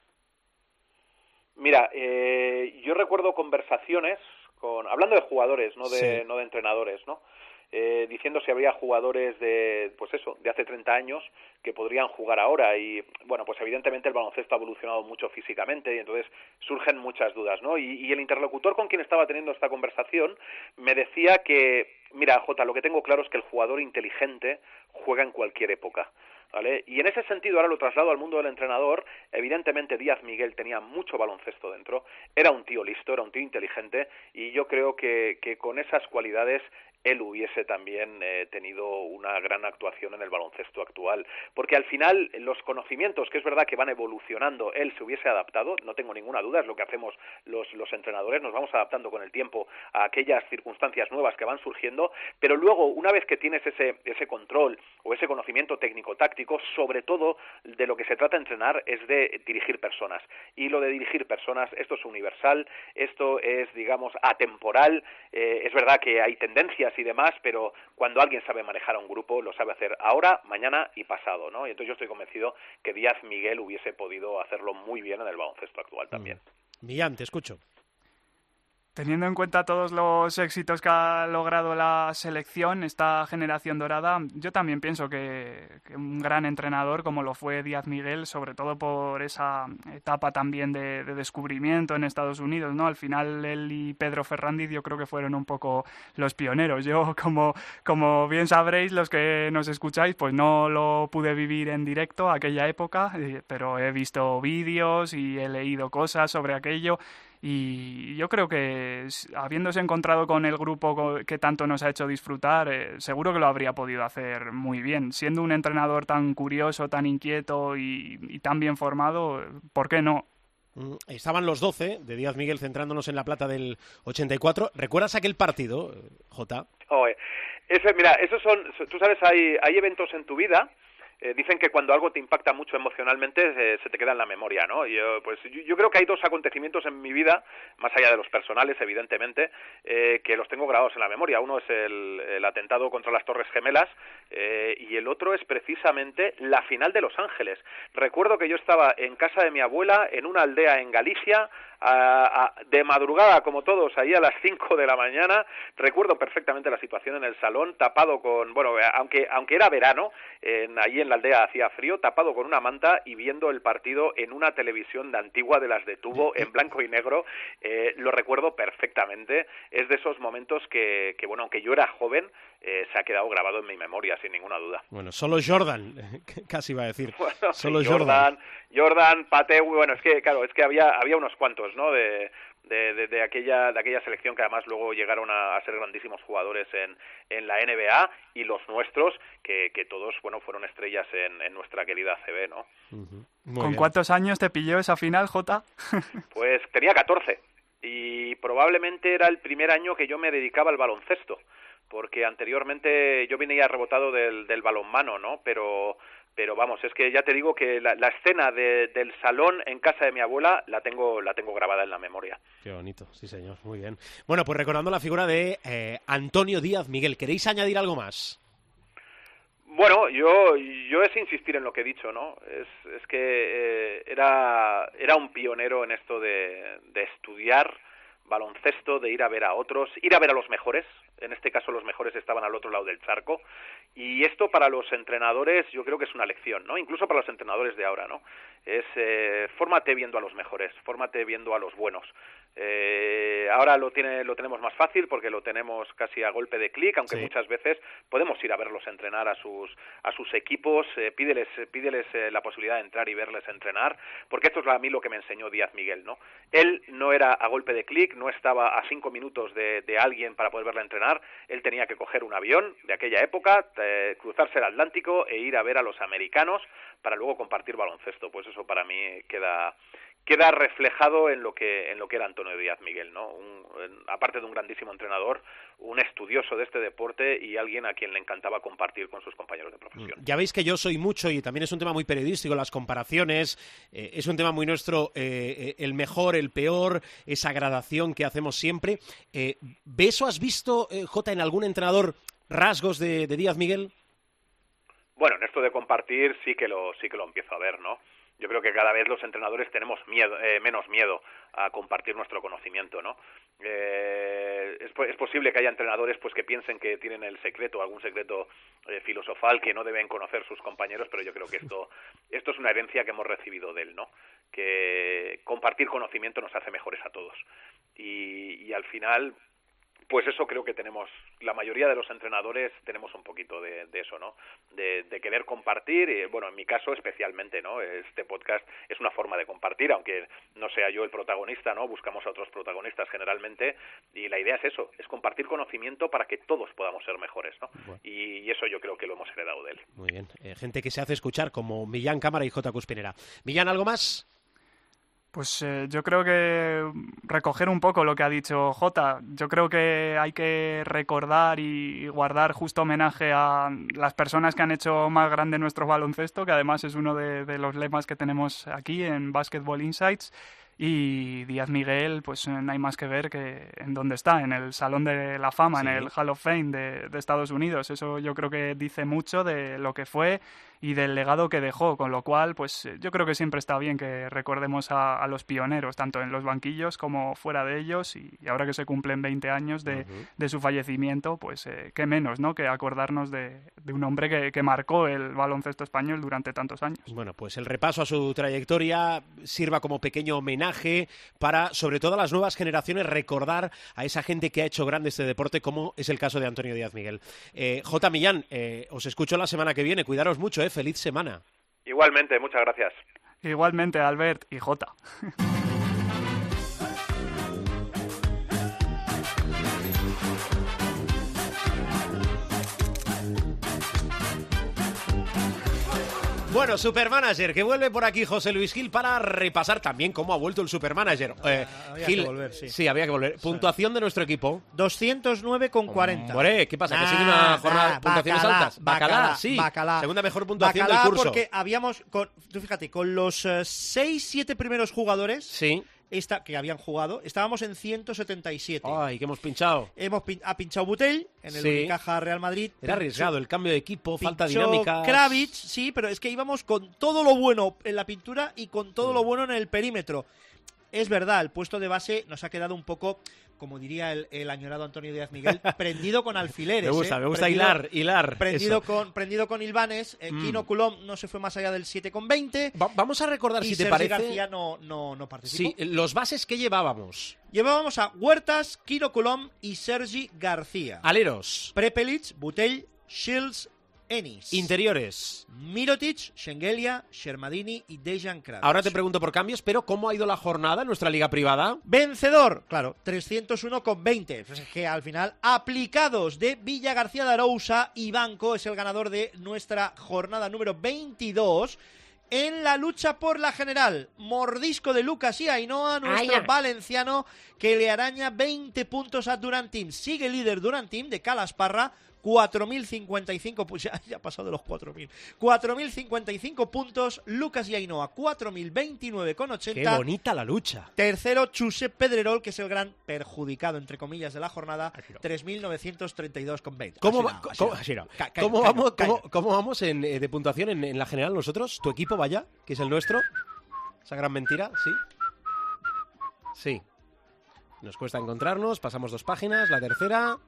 Mira, eh, yo recuerdo conversaciones con, hablando de jugadores, no de, no de entrenadores, ¿no? Eh, diciendo si habría jugadores de, pues eso, de hace 30 años que podrían jugar ahora y, bueno, pues evidentemente el baloncesto ha evolucionado mucho físicamente y entonces surgen muchas dudas, ¿no? Y, y el interlocutor con quien estaba teniendo esta conversación me decía que, mira, Jota, lo que tengo claro es que el jugador inteligente juega en cualquier época. ¿vale? Y en ese sentido, ahora lo traslado al mundo del entrenador, evidentemente Díaz Miguel tenía mucho baloncesto dentro, era un tío listo, era un tío inteligente, y yo creo que, que con esas cualidades él hubiese también eh, tenido una gran actuación en el baloncesto actual. Porque al final los conocimientos, que es verdad que van evolucionando, él se hubiese adaptado, no tengo ninguna duda, es lo que hacemos los, los entrenadores, nos vamos adaptando con el tiempo a aquellas circunstancias nuevas que van surgiendo, pero luego, una vez que tienes ese, ese control o ese conocimiento técnico-táctico, sobre todo de lo que se trata de entrenar es de dirigir personas. Y lo de dirigir personas, esto es universal, esto es, digamos, atemporal, eh, es verdad que hay tendencias y demás, pero cuando alguien sabe manejar a un grupo, lo sabe hacer ahora, mañana y pasado, ¿no? Y entonces yo estoy convencido que Díaz Miguel hubiese podido hacerlo muy bien en el baloncesto actual también.
Mm. Millán, te escucho.
Teniendo en cuenta todos los éxitos que ha logrado la selección, esta generación dorada, yo también pienso que, un gran entrenador como lo fue Díaz Miguel, sobre todo por esa etapa también de, descubrimiento en Estados Unidos, ¿no? Al final él y Pedro Ferrandiz yo creo que fueron un poco los pioneros. Yo, como, como bien sabréis, los que nos escucháis, pues no lo pude vivir en directo aquella época, eh, pero he visto vídeos y he leído cosas sobre aquello y yo creo que habiéndose encontrado con el grupo que tanto nos ha hecho disfrutar, eh, seguro que lo habría podido hacer muy bien. Siendo un entrenador tan curioso, tan inquieto y, tan bien formado, ¿por qué no?
Mm, estaban los 12 de Díaz Miguel centrándonos en la plata del 84. ¿Recuerdas aquel partido, J?
mira, esos son, tú sabes, hay, hay eventos en tu vida eh, dicen que cuando algo te impacta mucho emocionalmente eh, se te queda en la memoria, ¿no? Yo, pues yo, creo que hay dos acontecimientos en mi vida, más allá de los personales, evidentemente, eh, que los tengo grabados en la memoria. Uno es el, atentado contra las Torres Gemelas y el otro es precisamente la final de Los Ángeles. Recuerdo que yo estaba en casa de mi abuela en una aldea en Galicia de madrugada, como todos, ahí a las 5 de la mañana. Recuerdo perfectamente la situación en el salón, tapado con, bueno, aunque, aunque era verano, en, ahí en la aldea hacía frío, tapado con una manta y viendo el partido en una televisión de antigua de las de tubo, en blanco y negro. Eh, lo recuerdo perfectamente. Es de esos momentos que, que bueno, aunque yo era joven, eh, se ha quedado grabado en mi memoria, sin ninguna duda.
Bueno, solo Jordan, casi iba a decir. solo
Jordan. Jordan, Pate, bueno, es que, claro, es que había, había unos cuantos, ¿no? De, de, de, aquella, de aquella selección que además luego llegaron a, ser grandísimos jugadores en, en, la NBA y los nuestros, que, que todos, bueno, fueron estrellas en, en nuestra querida CB, ¿no?
¿Con cuántos años te pilló esa final, J?
pues tenía 14 y probablemente era el primer año que yo me dedicaba al baloncesto porque anteriormente yo venía rebotado del, del balonmano, ¿no? Pero, pero vamos, es que ya te digo que la, escena del salón en casa de mi abuela la tengo, la tengo grabada en la memoria.
Qué bonito, sí señor, muy bien. Bueno, pues recordando la figura de eh, Antonio Díaz Miguel, ¿queréis añadir algo más?
Bueno, yo, yo es insistir en lo que he dicho, ¿no? Es, es que eh, era, era un pionero en esto de, de estudiar baloncesto, de ir a ver a otros, ir a ver a los mejores, en este caso los mejores estaban al otro lado del charco, y esto para los entrenadores yo creo que es una lección, ¿no? Incluso para los entrenadores de ahora, ¿no? Es eh, fórmate viendo a los mejores, fórmate viendo a los buenos. Eh, ahora lo tiene, lo tenemos más fácil porque lo tenemos casi a golpe de clic, aunque muchas veces podemos ir a verlos entrenar a sus a sus equipos, eh, pídeles pídeles eh, la posibilidad de entrar y verles entrenar, porque esto es a mí lo que me enseñó Díaz Miguel, ¿no? Él no era a golpe de clic, no estaba a cinco minutos de, de alguien para poder verle entrenar, él tenía que coger un avión de aquella época, eh, cruzarse el Atlántico e ir a ver a los americanos para luego compartir baloncesto. Pues eso para mí queda queda reflejado en lo que en lo que era Antonio Díaz Miguel, ¿no? aparte de un grandísimo entrenador, un estudioso de este deporte y alguien a quien le encantaba compartir con sus compañeros de profesión.
Ya veis que yo soy mucho y también es un tema muy periodístico, las comparaciones, eh, es un tema muy nuestro, eh, eh, el mejor, el peor, esa gradación que hacemos siempre. ¿Ves o has visto, J, en algún entrenador rasgos de, de Díaz Miguel?
Bueno, en esto de compartir sí que lo sí que lo empiezo a ver, ¿no? Yo creo que cada vez los entrenadores tenemos miedo, eh, menos miedo a compartir nuestro conocimiento, ¿no? Eh, es, es, posible que haya entrenadores pues que piensen que tienen el secreto, algún secreto eh, filosofal que no deben conocer sus compañeros, pero yo creo que esto, esto es una herencia que hemos recibido de él, ¿no? Que compartir conocimiento nos hace mejores a todos. Y, y al final pues eso creo que tenemos, la mayoría de los entrenadores tenemos un poquito de, eso, ¿no? De, querer compartir, y bueno, en mi caso especialmente, ¿no? Este podcast es una forma de compartir, aunque no sea yo el protagonista, ¿no? Buscamos a otros protagonistas generalmente, y la idea es eso, es compartir conocimiento para que todos podamos ser mejores, ¿no? Y, eso yo creo que lo hemos heredado de él.
Muy bien, eh, gente que se hace escuchar como Millán Cámara y J. Cuspinera. Millán, ¿algo más?
Pues eh, yo creo que recoger un poco lo que ha dicho Jota. Yo creo que hay que recordar y guardar justo homenaje a las personas que han hecho más grande nuestro baloncesto, que además es uno de, de los lemas que tenemos aquí en Basketball Insights. Y Díaz Miguel, pues eh, no hay más que ver que en dónde está, en el Salón de la Fama, en el Hall of Fame de, de, Estados Unidos. Eso yo creo que dice mucho de lo que fue y del legado que dejó, con lo cual, pues eh, yo creo que siempre está bien que recordemos a, los pioneros, tanto en los banquillos como fuera de ellos, y, ahora que se cumplen 20 años de, su fallecimiento, pues eh, qué menos, ¿no?, que acordarnos de, un hombre que, que, marcó el baloncesto español durante tantos años.
Bueno, pues el repaso a su trayectoria sirva como pequeño homenaje para, sobre todo a las nuevas generaciones, recordar a esa gente que ha hecho grande este deporte, como es el caso de Antonio Díaz Miguel. Eh, J. Millán, eh, os escucho la semana que viene, cuidaros mucho, ¿eh? Feliz semana.
Igualmente, muchas gracias.
Igualmente, Albert y Jota.
Bueno, Supermanager, que vuelve por aquí José Luis Gil para repasar también cómo ha vuelto el Supermanager. Eh,
había que volver, sí.
Sí, había que volver. Puntuación de nuestro equipo.
209,40.
Hombre, ¿qué pasa? ¿Que sigue una jornada de puntuaciones altas? Bacalá, sí.
Bacalá.
Segunda mejor puntuación del curso.
porque habíamos, con, tú fíjate, con los 6, eh, 7 primeros jugadores...
Sí
esta, que habían jugado, estábamos en 177.
Ay, que hemos pinchado.
Hemos ha pinchado Butell en el Caja Real Madrid.
Era arriesgado el cambio de equipo, falta dinámica.
Kravitz, sí, pero es que íbamos con todo lo bueno en la pintura y con todo lo mm. bueno en el perímetro. Es verdad, el puesto de base nos ha quedado un poco como diría el, añorado Antonio Díaz Miguel, prendido con alfileres.
me gusta,
¿eh?
me gusta hilar, hilar.
Prendido con, prendido con Ilvanes. Eh, mm. Kino Coulomb no se fue más allá del 7,20.
vamos a recordar, si te parece...
García no, no, no participó.
Sí, los bases que llevábamos.
Llevábamos a Huertas, Kino Coulomb y Sergi García.
Aleros.
Prepelic, Butell, Shields, Ennis.
Interiores.
Mirotic, Schengelia, Shermadini y Dejan Kravitz.
Ahora te pregunto por cambios, pero ¿cómo ha ido la jornada en nuestra liga privada?
Vencedor, claro, 301 con 20. Pues es que al final, aplicados de Villa García de Arousa y Banco es el ganador de nuestra jornada número 22 en la lucha por la general. Mordisco de Lucas y Ainhoa, nuestro valenciano, que le araña 20 puntos a Durantim. Sigue líder Durantim de Calasparra 4.055, pues ya, ya ha pasado los 4.000. 4.055 puntos, Lucas y Ainhoa, 4.029 con 80.
Qué bonita la lucha.
Tercero, Chusep Pedrerol, que es el gran perjudicado, entre comillas, de la jornada, 3.932 con 20.
¿Cómo, vamos, cómo, vamos en, eh, de puntuación en, en la general nosotros? ¿Tu equipo vaya, que es el nuestro? ¿Esa gran mentira? ¿Sí? Sí. Nos cuesta encontrarnos, pasamos dos páginas, la tercera...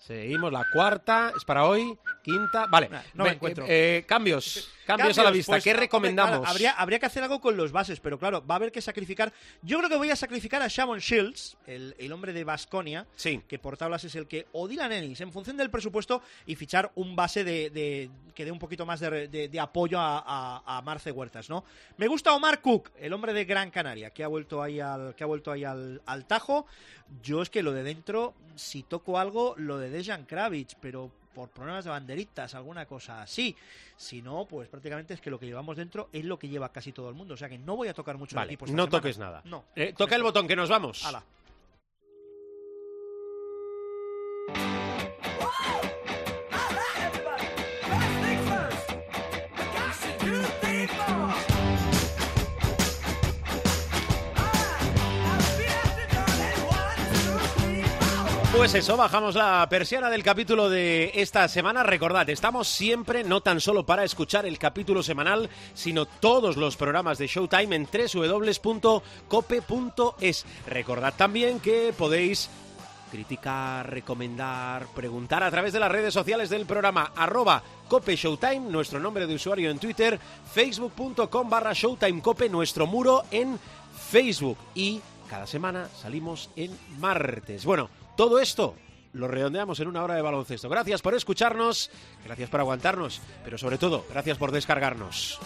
Seguimos, la cuarta es para hoy, quinta. Vale,
no me encuentro.
Eh, cambios, cambios, a la vista. Pues, ¿Qué recomendamos?
habría, habría que hacer algo con los bases, pero claro, va a haber que sacrificar. Yo creo que voy a sacrificar a Shamon Shields, el, el hombre de Basconia,
sí.
que por tablas es el que. O Dylan Ennis, en función del presupuesto, y fichar un base de, que dé un poquito más de, apoyo a, a, Marce Huertas, ¿no? Me gusta Omar Cook, el hombre de Gran Canaria, que ha vuelto ahí al, que ha vuelto ahí al, al Tajo. Yo es que lo de dentro, si toco algo, lo de Dejan Kravitz, pero por problemas de banderitas, alguna cosa así. Si no, pues prácticamente es que lo que llevamos dentro es lo que lleva casi todo el mundo. O sea que no voy a tocar mucho
vale,
equipo.
no toques nada.
No.
Eh, toca el botón, que nos vamos.
Ala.
Pues eso, bajamos la persiana del capítulo de esta semana. Recordad, estamos siempre, no tan solo para escuchar el capítulo semanal, sino todos los programas de Showtime en www.cope.es. Recordad también que podéis criticar, recomendar, preguntar a través de las redes sociales del programa arroba Showtime, nuestro nombre de usuario en Twitter, facebook.com barra Showtime Cope, nuestro muro en Facebook y cada semana salimos en martes. Bueno, todo esto lo redondeamos en una hora de baloncesto. Gracias por escucharnos, gracias por aguantarnos, pero sobre todo, gracias por descargarnos.